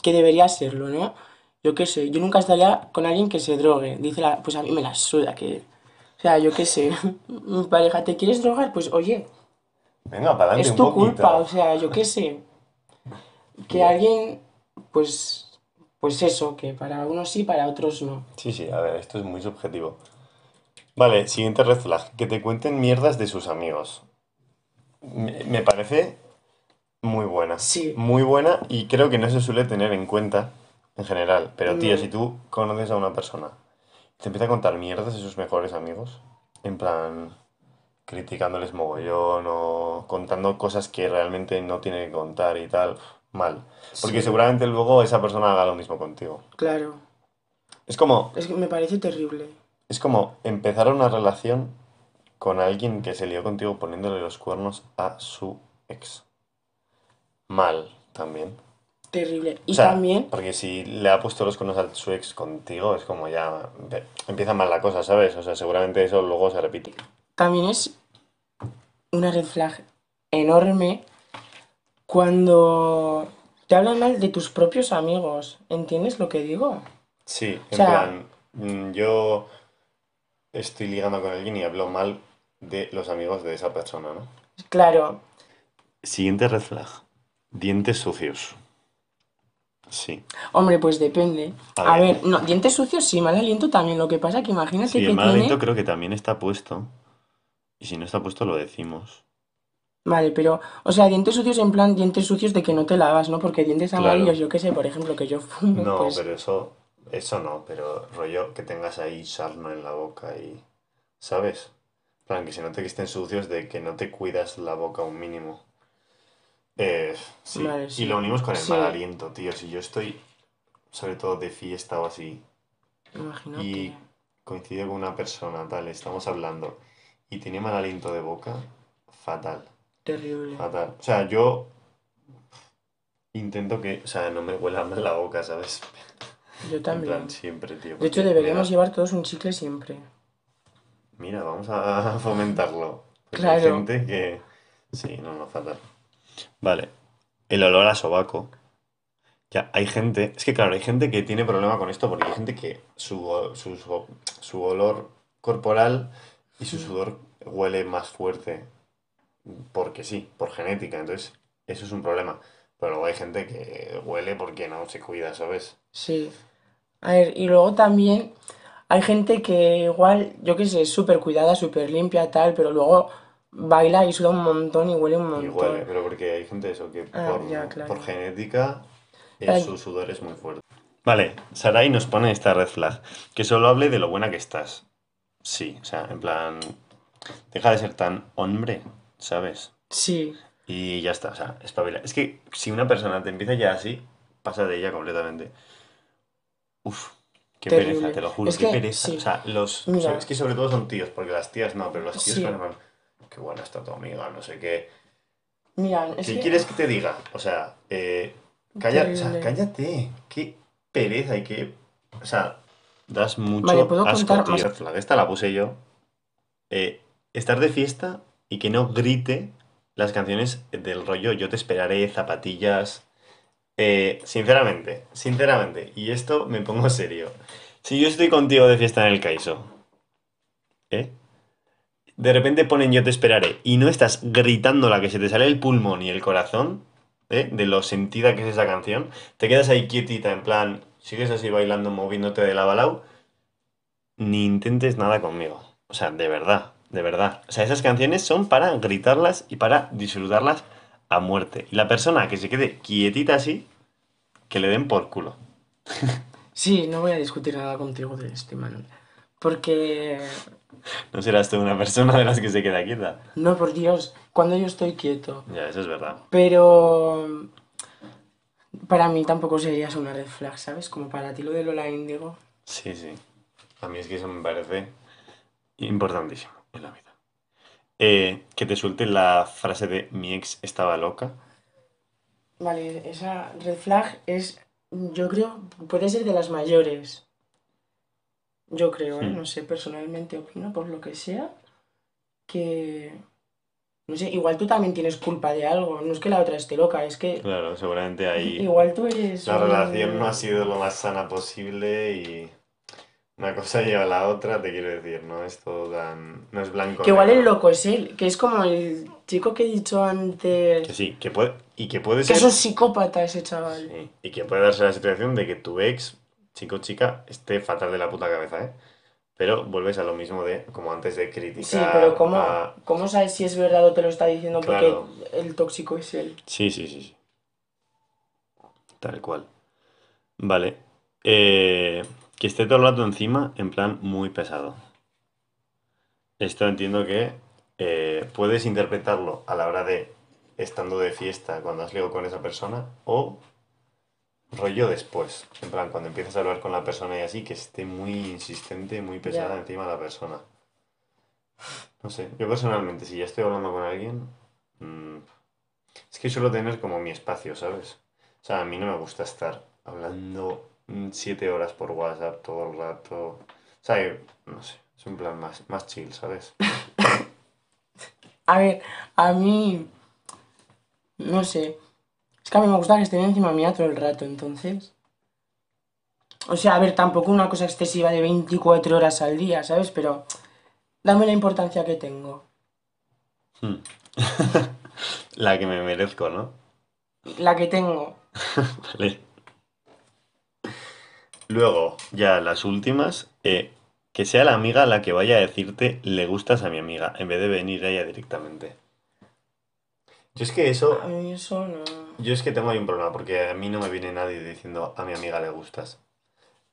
S2: que debería serlo, ¿no? Yo qué sé, yo nunca estaría con alguien que se drogue. Dice la, pues a mí me la suda que... O sea, yo qué sé, mi pareja, ¿te quieres drogar? Pues oye,
S1: Venga, para adelante
S2: es tu culpa, o sea, yo qué sé. Que alguien, pues, pues eso, que para unos sí, para otros no.
S1: Sí, sí, a ver, esto es muy subjetivo. Vale, siguiente red flag. Que te cuenten mierdas de sus amigos. Me, me parece muy buena.
S2: Sí.
S1: Muy buena y creo que no se suele tener en cuenta en general. Pero, tío,
S2: No.
S1: si tú conoces a una persona y te empieza a contar mierdas de sus mejores amigos, en plan criticándoles mogollón o contando cosas que realmente no tiene que contar y tal, mal. Porque
S2: Sí.
S1: seguramente luego esa persona haga lo mismo contigo.
S2: Claro,
S1: Es como,
S2: es que me parece terrible.
S1: es como empezar una relación con alguien que se lió contigo poniéndole los cuernos a su ex. Mal también.
S2: Terrible. Y
S1: O sea,
S2: también,
S1: Porque si le ha puesto los conos a su ex contigo, es como ya empieza mal la cosa, ¿sabes? O sea, seguramente eso luego se repite.
S2: también es una red flag enorme cuando te hablan mal de tus propios amigos. ¿Entiendes lo que digo?
S1: Sí, en
S2: O sea-
S1: plan, mm, yo estoy ligando con alguien y hablo mal de los amigos de esa persona, ¿no?
S2: Claro,
S1: Siguiente red flag. Dientes sucios. Sí.
S2: hombre, pues depende.
S1: A
S2: A,
S1: ver.
S2: ver, no, dientes sucios sí, mal aliento también. Lo que pasa que imagínate
S1: Sí,
S2: que
S1: el mal
S2: tiene...
S1: aliento creo que también está puesto. Y si no está puesto, lo decimos.
S2: Vale, pero, o sea, dientes sucios en plan dientes sucios de que no te lavas, ¿no? Porque dientes
S1: Claro.
S2: amarillos, yo qué sé, por ejemplo, que yo fumo,
S1: No,
S2: pues...
S1: pero eso, eso no, pero rollo que tengas ahí sarna en la boca y, ¿sabes? En plan, que se note que estén sucios de que no te cuidas la boca un mínimo. Eh, sí.
S2: Vale,
S1: Y
S2: sí.
S1: lo unimos con el
S2: Sí.
S1: mal aliento, tío. Si yo estoy, sobre todo de fiesta o así,
S2: Imagínate.
S1: y coincido con una persona, tal, estamos hablando, y tiene mal aliento de boca, fatal.
S2: Terrible.
S1: Fatal. O sea, yo intento que, o sea, no me huela mal la boca, ¿sabes?
S2: Yo
S1: En
S2: también.
S1: plan, siempre, tío.
S2: De hecho, deberíamos llevar todos un chicle siempre.
S1: Mira, vamos a fomentarlo. Porque hay
S2: Claro.
S1: gente que... Sí, no, no, fatal. Vale. El olor a sobaco. Ya, hay gente... Es que claro, hay gente que tiene problema con esto porque hay gente que su, su, su- olor corporal y su sudor huele más fuerte. Porque sí, por genética. Entonces, eso es un problema. Pero luego hay gente que huele porque no se cuida, ¿sabes?
S2: Sí. A ver, y luego también hay gente que igual, yo qué sé, es súper cuidada, súper limpia, tal, pero luego baila y suda un montón y huele un
S1: Y
S2: montón.
S1: huele, pero porque hay gente eso que
S2: Ah,
S1: por,
S2: ya, claro.
S1: por genética eh,
S2: Ay.
S1: su sudor es muy fuerte. Vale, Sarai nos pone esta red flag, que solo hable de lo buena que estás. Sí, o sea, en plan, deja de ser tan hombre, ¿sabes?
S2: Sí,
S1: Y ya está, o sea, espabila. Es que si una persona te empieza ya así, pasa de ella completamente. Uf, qué
S2: Terrible.
S1: pereza, te lo juro,
S2: Es
S1: qué
S2: que,
S1: pereza.
S2: sí.
S1: O sea, los,
S2: Mira.
S1: es que sobre todo son tíos, porque las tías no, pero los tíos
S2: Sí.
S1: van qué buena está tu amiga, no sé qué.
S2: mira, es
S1: ¿Qué
S2: que...
S1: quieres que te diga? O sea, eh, calla- o sea, cállate. Qué pereza y qué. O sea, das mucho
S2: Vale, ¿puedo
S1: asco,
S2: contar
S1: tío.
S2: más?
S1: Esta la puse yo. Eh, estar de fiesta y que no grite las canciones del rollo Yo te esperaré, zapatillas. Eh, sinceramente, sinceramente, y esto me pongo serio. Si yo estoy contigo de fiesta en el Caiso, ¿eh? De repente ponen Yo te esperaré y no estás gritando la que se te sale el pulmón y el corazón, ¿eh? De lo sentida que es esa canción, te quedas ahí quietita, en plan, sigues así bailando, moviéndote de la balau, ni intentes nada conmigo. O sea, de verdad, de verdad. O sea, esas canciones son para gritarlas y para disfrutarlas a muerte. Y la persona que se quede quietita así, que le den por culo.
S2: Sí, no voy a discutir nada contigo de esto, Manuel. Porque,
S1: No serás tú una persona de las que se queda quieta.
S2: no, por Dios, cuando yo estoy quieto.
S1: Ya, eso es verdad.
S2: Pero para mí tampoco serías una red flag, ¿sabes? Como para ti lo de Lola Índigo.
S1: Sí, sí. A mí es que eso me parece importantísimo en la vida. Eh, que te suelte la frase de mi ex estaba loca.
S2: Vale, esa red flag es, yo creo, puede ser de las mayores. Yo creo, ¿eh?
S1: Hmm.
S2: No sé, personalmente opino, por lo que sea, que... No sé, igual tú también tienes culpa de algo. No es que la otra esté loca, es que
S1: Claro, seguramente ahí
S2: igual tú eres...
S1: la relación no ha sido lo más sana posible y una cosa lleva a la otra, te quiero decir, no es todo tan... no es blanco.
S2: Que igual el loco es él, que es como el chico que he dicho antes...
S1: Que sí, que puede, y que puede
S2: Que
S1: ser...
S2: es un psicópata ese chaval.
S1: Sí, Y que puede darse la situación de que tu ex, chico o chica, esté fatal de la puta cabeza, ¿eh? Pero vuelves a lo mismo de, como antes de criticar
S2: Sí, pero ¿cómo,
S1: a-
S2: ¿cómo sabes si es verdad o te lo está diciendo porque el tóxico es él?
S1: Sí, sí, sí, sí. Tal cual. Vale. Eh, que esté todo el rato encima, en plan muy pesado. Esto entiendo que eh, puedes interpretarlo a la hora de estando de fiesta cuando has ligado con esa persona o rollo después. En plan, cuando empiezas a hablar con la persona y así, que esté muy insistente, muy pesada encima de la persona. No sé, yo personalmente, si ya estoy hablando con alguien, mm, es que suelo tener como mi espacio, ¿sabes? sea, a mí no me gusta estar hablando siete horas por WhatsApp todo el rato. O sea, yo- no sé, es un plan más, más chill, ¿sabes?
S2: A ver, a mí. No sé. Es que a mí me gusta que estén encima mía todo el rato, entonces. O sea, a ver, tampoco una cosa excesiva de 24 horas al día, ¿sabes? Pero dame la importancia que tengo.
S1: La que me merezco, ¿no?
S2: La que tengo.
S1: Vale. Luego, ya las últimas, eh, que sea la amiga la que vaya a decirte le gustas a mi amiga, en vez de venir ella directamente. Yo es que eso,
S2: A mí eso no.
S1: yo es que tengo ahí un problema, porque a mí no me viene nadie diciendo a mi amiga le gustas.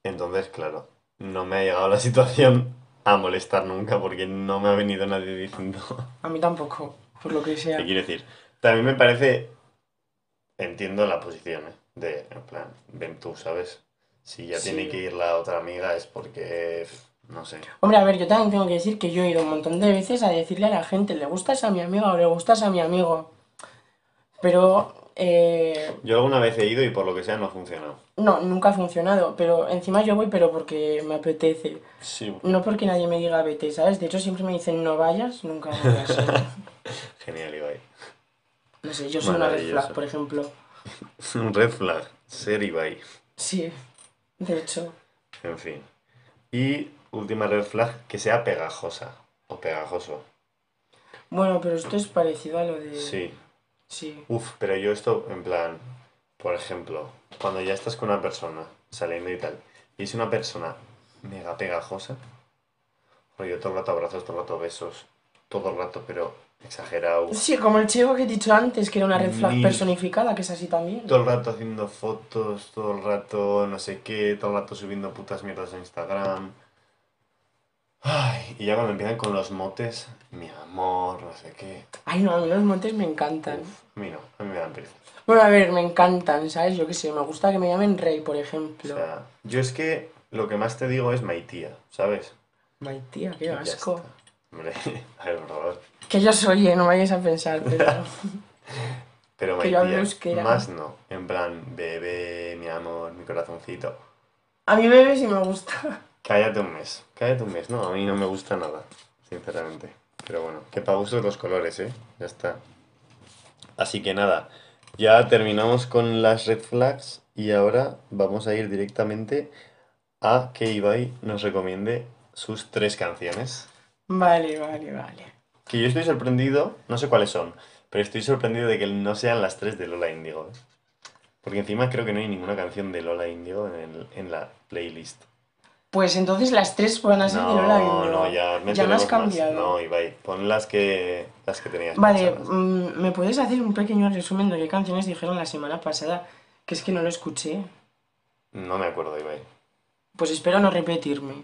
S1: Entonces, claro, no me ha llegado la situación a molestar nunca, porque no me ha venido nadie diciendo.
S2: A mí tampoco, por lo que sea.
S1: ¿Qué quiero decir? También me parece. Entiendo la posición, ¿eh? De, en plan, ven tú, ¿sabes? Si ya tiene
S2: Sí.
S1: que ir la otra amiga es porque. No sé.
S2: Hombre, a ver, yo también tengo que decir que yo he ido un montón de veces a decirle a la gente, ¿le gustas a mi amiga o le gustas a mi amigo? Pero, eh,
S1: Yo alguna vez he ido y por lo que sea no ha funcionado.
S2: no, nunca ha funcionado. Pero encima yo voy, pero porque me apetece.
S1: Sí.
S2: No porque nadie me diga vete, ¿sabes? De hecho, siempre me dicen no vayas, nunca voy a ser.
S1: Genial, Ibai.
S2: No sé, yo soy una red flag, por ejemplo.
S1: Un red flag. Ser Ibai.
S2: Sí, de hecho.
S1: En fin. Y última red flag, que sea pegajosa. O pegajoso.
S2: Bueno, pero esto es parecido a lo de...
S1: Sí.
S2: Sí.
S1: Uf, pero yo esto, en plan, por ejemplo, cuando ya estás con una persona saliendo y tal, y es una persona mega pegajosa, rollo todo el rato abrazos, todo el rato besos, todo el rato, pero exagerado,
S2: Sí, como el chico que he dicho antes, que era una red flag personificada, que es así también.
S1: todo el rato haciendo fotos, todo el rato no sé qué, todo el rato subiendo putas mierdas a Instagram. Ay, y ya cuando empiezan con los motes, mi amor, no sé qué.
S2: Ay, no, a mí los montes me encantan.
S1: Uf, a mí no, a mí me dan pereza.
S2: Bueno, a ver, me encantan, ¿sabes? Yo qué sé, me gusta que me llamen rey, por
S1: O
S2: ejemplo.
S1: sea, yo es que lo que más te digo es maitía, ¿sabes?
S2: Ay, tía, qué asco.
S1: está. Hombre, a ver, por favor.
S2: Que yo soy, ¿eh? no vayáis a pensar, pero...
S1: Pero
S2: Que yo hablo
S1: maitía,
S2: euskera.
S1: más no. En plan, bebé, mi amor, mi corazoncito.
S2: A mí bebé sí me gusta.
S1: Cállate un mes, cállate un mes. No, a mí no me gusta nada, sinceramente. Pero bueno, que para gusto los colores, ¿eh? Ya está. Así que nada, ya terminamos con las red flags y ahora vamos a ir directamente a que Ibai nos recomiende sus tres canciones.
S2: Vale, vale, vale.
S1: Que yo estoy sorprendido, no sé cuáles son, pero estoy sorprendido de que no sean las tres de Lola Índigo. ¿eh? Porque encima creo que no hay ninguna canción de Lola Índigo en, el- en la playlist.
S2: Pues entonces las tres van a ser de Lola
S1: No,
S2: Índigo.
S1: no, ya
S2: Ya me
S1: meteremos
S2: has
S1: más.
S2: cambiado.
S1: No, Ibai, pon las que, las que tenías
S2: Vale,
S1: pensadas.
S2: mm, ¿me puedes hacer un pequeño resumen de qué canciones dijeron la semana pasada? Que es que no lo escuché.
S1: No me acuerdo, Ibai.
S2: Pues espero no repetirme.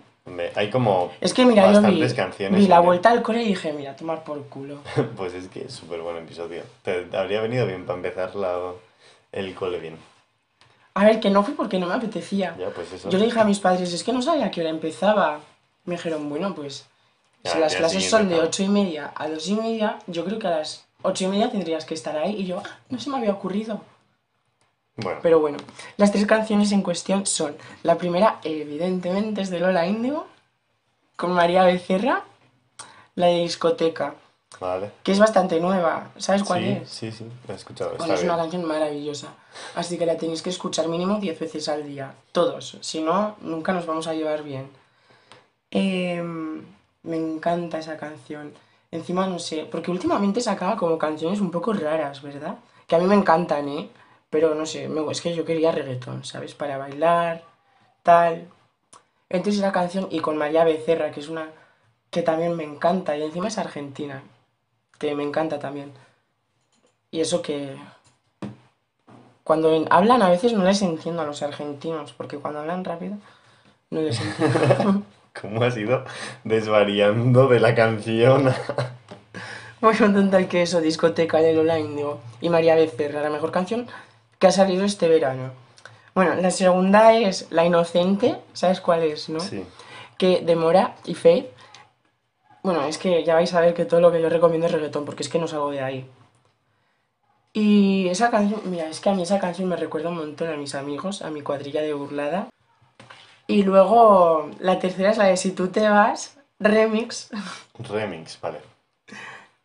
S1: Hay como...
S2: Es que mira, yo vi,
S1: Bastantes canciones
S2: vi la vuelta al cole y dije, mira, tomar por culo.
S1: Pues es que es súper buen episodio. Te, habría venido bien para empezar la, el cole bien.
S2: A ver, que no fui porque no me apetecía.
S1: Ya, pues eso.
S2: Yo le dije a mis padres, es que no sabía a qué hora empezaba. Me dijeron, bueno, pues
S1: Ya,
S2: si las clases son de ocho y media a dos y media, yo creo que a las ocho y media tendrías que estar ahí. Y yo, ah, no se me había ocurrido.
S1: Bueno,
S2: Pero bueno, las tres canciones en cuestión son, la primera evidentemente es de Lola Índigo, con María Becerra, la de discoteca,
S1: vale.
S2: que es bastante nueva, ¿sabes cuál
S1: sí,
S2: es?
S1: sí, sí, lo he escuchado.
S2: Bueno, es una canción maravillosa, así que la tenéis que escuchar mínimo 10 veces al día, todos, si no, nunca nos vamos a llevar bien. Em, me encanta esa canción, encima no sé, porque últimamente sacaba como canciones un poco raras, ¿verdad? Que a mí me encantan, ¿eh? Pero no sé, me- es que yo quería reggaetón, ¿sabes? Para bailar, tal. Entonces esa canción, y con María Becerra, que es una que también me encanta, y encima es argentina, que me encanta también. Y eso que cuando hablan a veces no les entiendo a los argentinos, porque cuando hablan rápido no les entiendo.
S1: ¿Cómo has ido desvariando de la canción?
S2: bueno, total que eso, discoteca de Lola Índigo y María Becerra, la mejor canción que ha salido este verano. Bueno, la segunda es La Inocente, ¿sabes cuál es, no?
S1: sí.
S2: que de Mora y Faith. Bueno, es que ya vais a ver que todo lo que yo recomiendo es reggaetón, porque es que no salgo de ahí. Y esa canción, mira, es que a mí esa canción me recuerda un montón a mis amigos, a mi cuadrilla de burlada. Y luego la tercera es la de Si tú te vas, remix
S1: Remix, vale.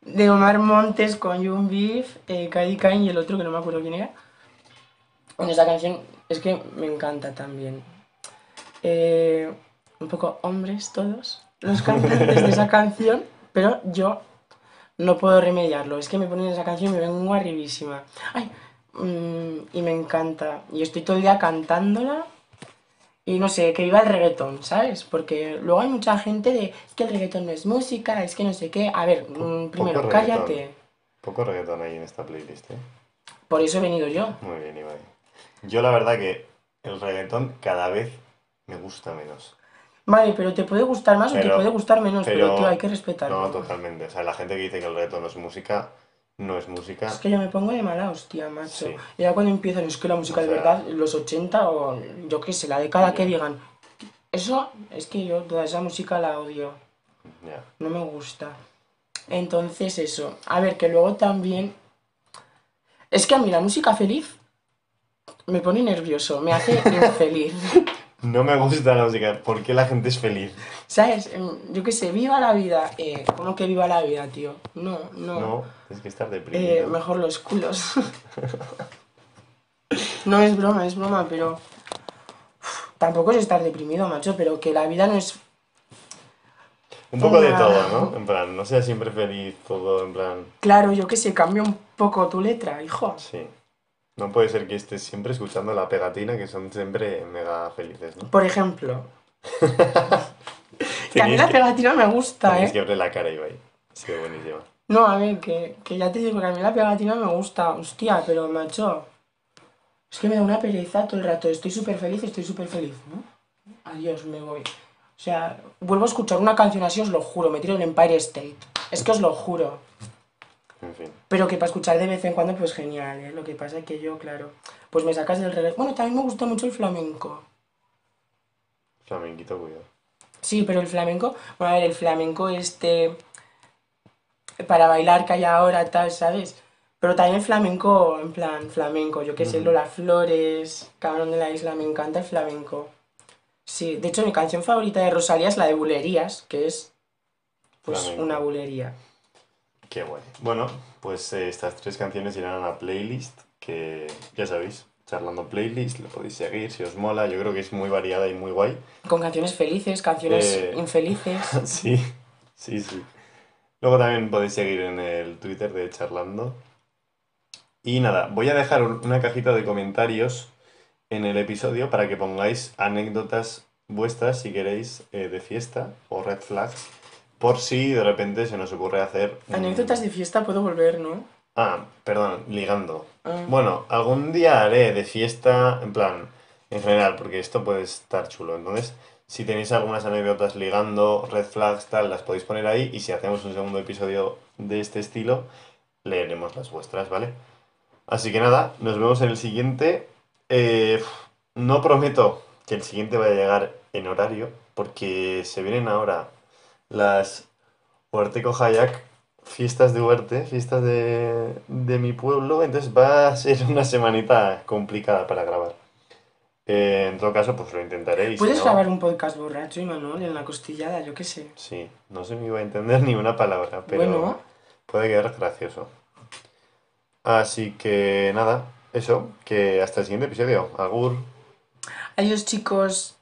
S2: de Omar Montes con Young Beef, eh, Kain y el otro que no me acuerdo quién era. Bueno, esa canción es que me encanta también. Eh, un poco hombres todos, los cantantes de esa canción, pero yo no puedo remediarlo. Es que me ponen esa canción y me vengo arribísima. Ay, mm, y me encanta. Y estoy todo el día cantándola. Y no sé, que viva el reggaetón, ¿sabes? Porque luego hay mucha gente de es que el reggaetón no es música, es que no sé qué. A ver, mm, primero,
S1: poco
S2: cállate.
S1: Poco reggaetón ahí en esta playlist, ¿eh?
S2: Por eso he venido yo.
S1: Muy bien, Ibai. Yo la verdad que el reggaetón cada vez me gusta menos.
S2: Vale, pero te puede gustar más o te
S1: Pero-
S2: puede gustar menos, pero,
S1: pero-
S2: tío, hay que respetarlo.
S1: No, totalmente. O sea, la gente que dice que el reggaetón no es música, no es música.
S2: Es que yo me pongo de mala hostia, macho.
S1: Sí.
S2: Y ya cuando empiezan, es que la música
S1: O
S2: de
S1: sea-
S2: verdad, los 80 o yo qué sé, la década que
S1: Ya.
S2: digan. Eso es que yo toda esa música la odio.
S1: Ya.
S2: No me gusta. Entonces eso. A ver, que luego también... Es que a mí la música feliz me pone nervioso, me hace infeliz.
S1: No me gusta la música. ¿Por qué la gente es feliz?
S2: ¿Sabes? Em, Yo qué sé, viva la vida. Eh, ¿Cómo que viva la vida, tío? No, no.
S1: No, es que estar
S2: Eh,
S1: deprimido.
S2: mejor los culos. no es broma, es broma, pero... Uf, Tampoco es estar deprimido, macho, pero que la vida no es...
S1: Un poco de todo, ¿no? En plan, no seas siempre feliz, todo en plan...
S2: Claro, yo qué sé, cambia un poco tu letra, hijo.
S1: Sí. No puede ser que estés siempre escuchando la pegatina, que son siempre mega felices, ¿no?
S2: Por ejemplo, que a mí la
S1: que,
S2: pegatina me gusta,
S1: tenéis que
S2: ¿eh?
S1: abrir la cara, Ibai. Sido buenísima.
S2: No, a ver, que, que ya te digo que a mí la pegatina me gusta, hostia, pero macho... Es que me da una pereza todo el rato, estoy súper feliz, estoy súper feliz, ¿no? Adiós, me voy. O sea, vuelvo a escuchar una canción así, os lo juro, me tiro el Empire State. Es que os lo juro.
S1: En fin.
S2: Pero que para escuchar de vez en cuando, pues genial, ¿eh? Lo que pasa es que yo, claro, pues me sacas del reggae. Bueno, también me gusta mucho el flamenco.
S1: Flamenquito, cuidado.
S2: Sí, pero el flamenco, bueno, a ver, el flamenco este, para bailar que hay ahora, tal, ¿sabes? Pero también el flamenco, en plan, flamenco, yo qué sé,
S1: Ujú.
S2: Lola Flores, Cabrón de la Isla, me encanta el flamenco. Sí, de hecho mi canción favorita de Rosalía es la de Bulerías, que es, pues,
S1: Flamenco.
S2: una bulería.
S1: Qué guay. Bueno, pues eh, estas tres canciones irán a la playlist, que ya sabéis, charlando playlist, lo podéis seguir si os mola. Yo creo que es muy variada y muy guay.
S2: Con canciones felices, canciones
S1: Eh.
S2: infelices.
S1: Sí, sí, sí. Luego también podéis seguir en el Twitter de Charlando. Y nada, voy a dejar un- una cajita de comentarios en el episodio para que pongáis anécdotas vuestras si queréis eh, de fiesta o red flags, por si de repente se nos ocurre hacer... un-
S2: Anécdotas de fiesta puedo volver, ¿no?
S1: Ah, perdón, ligando.
S2: Ah.
S1: Bueno, algún día haré de fiesta, en plan, en general, porque esto puede estar chulo. Entonces, si tenéis algunas anécdotas ligando, red flags, tal, las podéis poner ahí. Y si hacemos un segundo episodio de este estilo, leeremos las vuestras, ¿vale? Así que nada, nos vemos en el siguiente. Eh, no prometo que el siguiente vaya a llegar en horario, porque se vienen ahora las Huarteco Hayak, fiestas de Huerte, fiestas de, de mi pueblo, entonces va a ser una semanita complicada para grabar. Eh, en todo caso, pues lo intentaré y si
S2: ¿Puedes
S1: no-
S2: grabar un podcast borracho, Imanol, en la costillada? Yo qué sé.
S1: Sí, no se me iba a entender ni una palabra, pero
S2: Bueno.
S1: puede quedar gracioso. Así que nada, eso, que hasta el siguiente episodio. Agur.
S2: Adiós, chicos.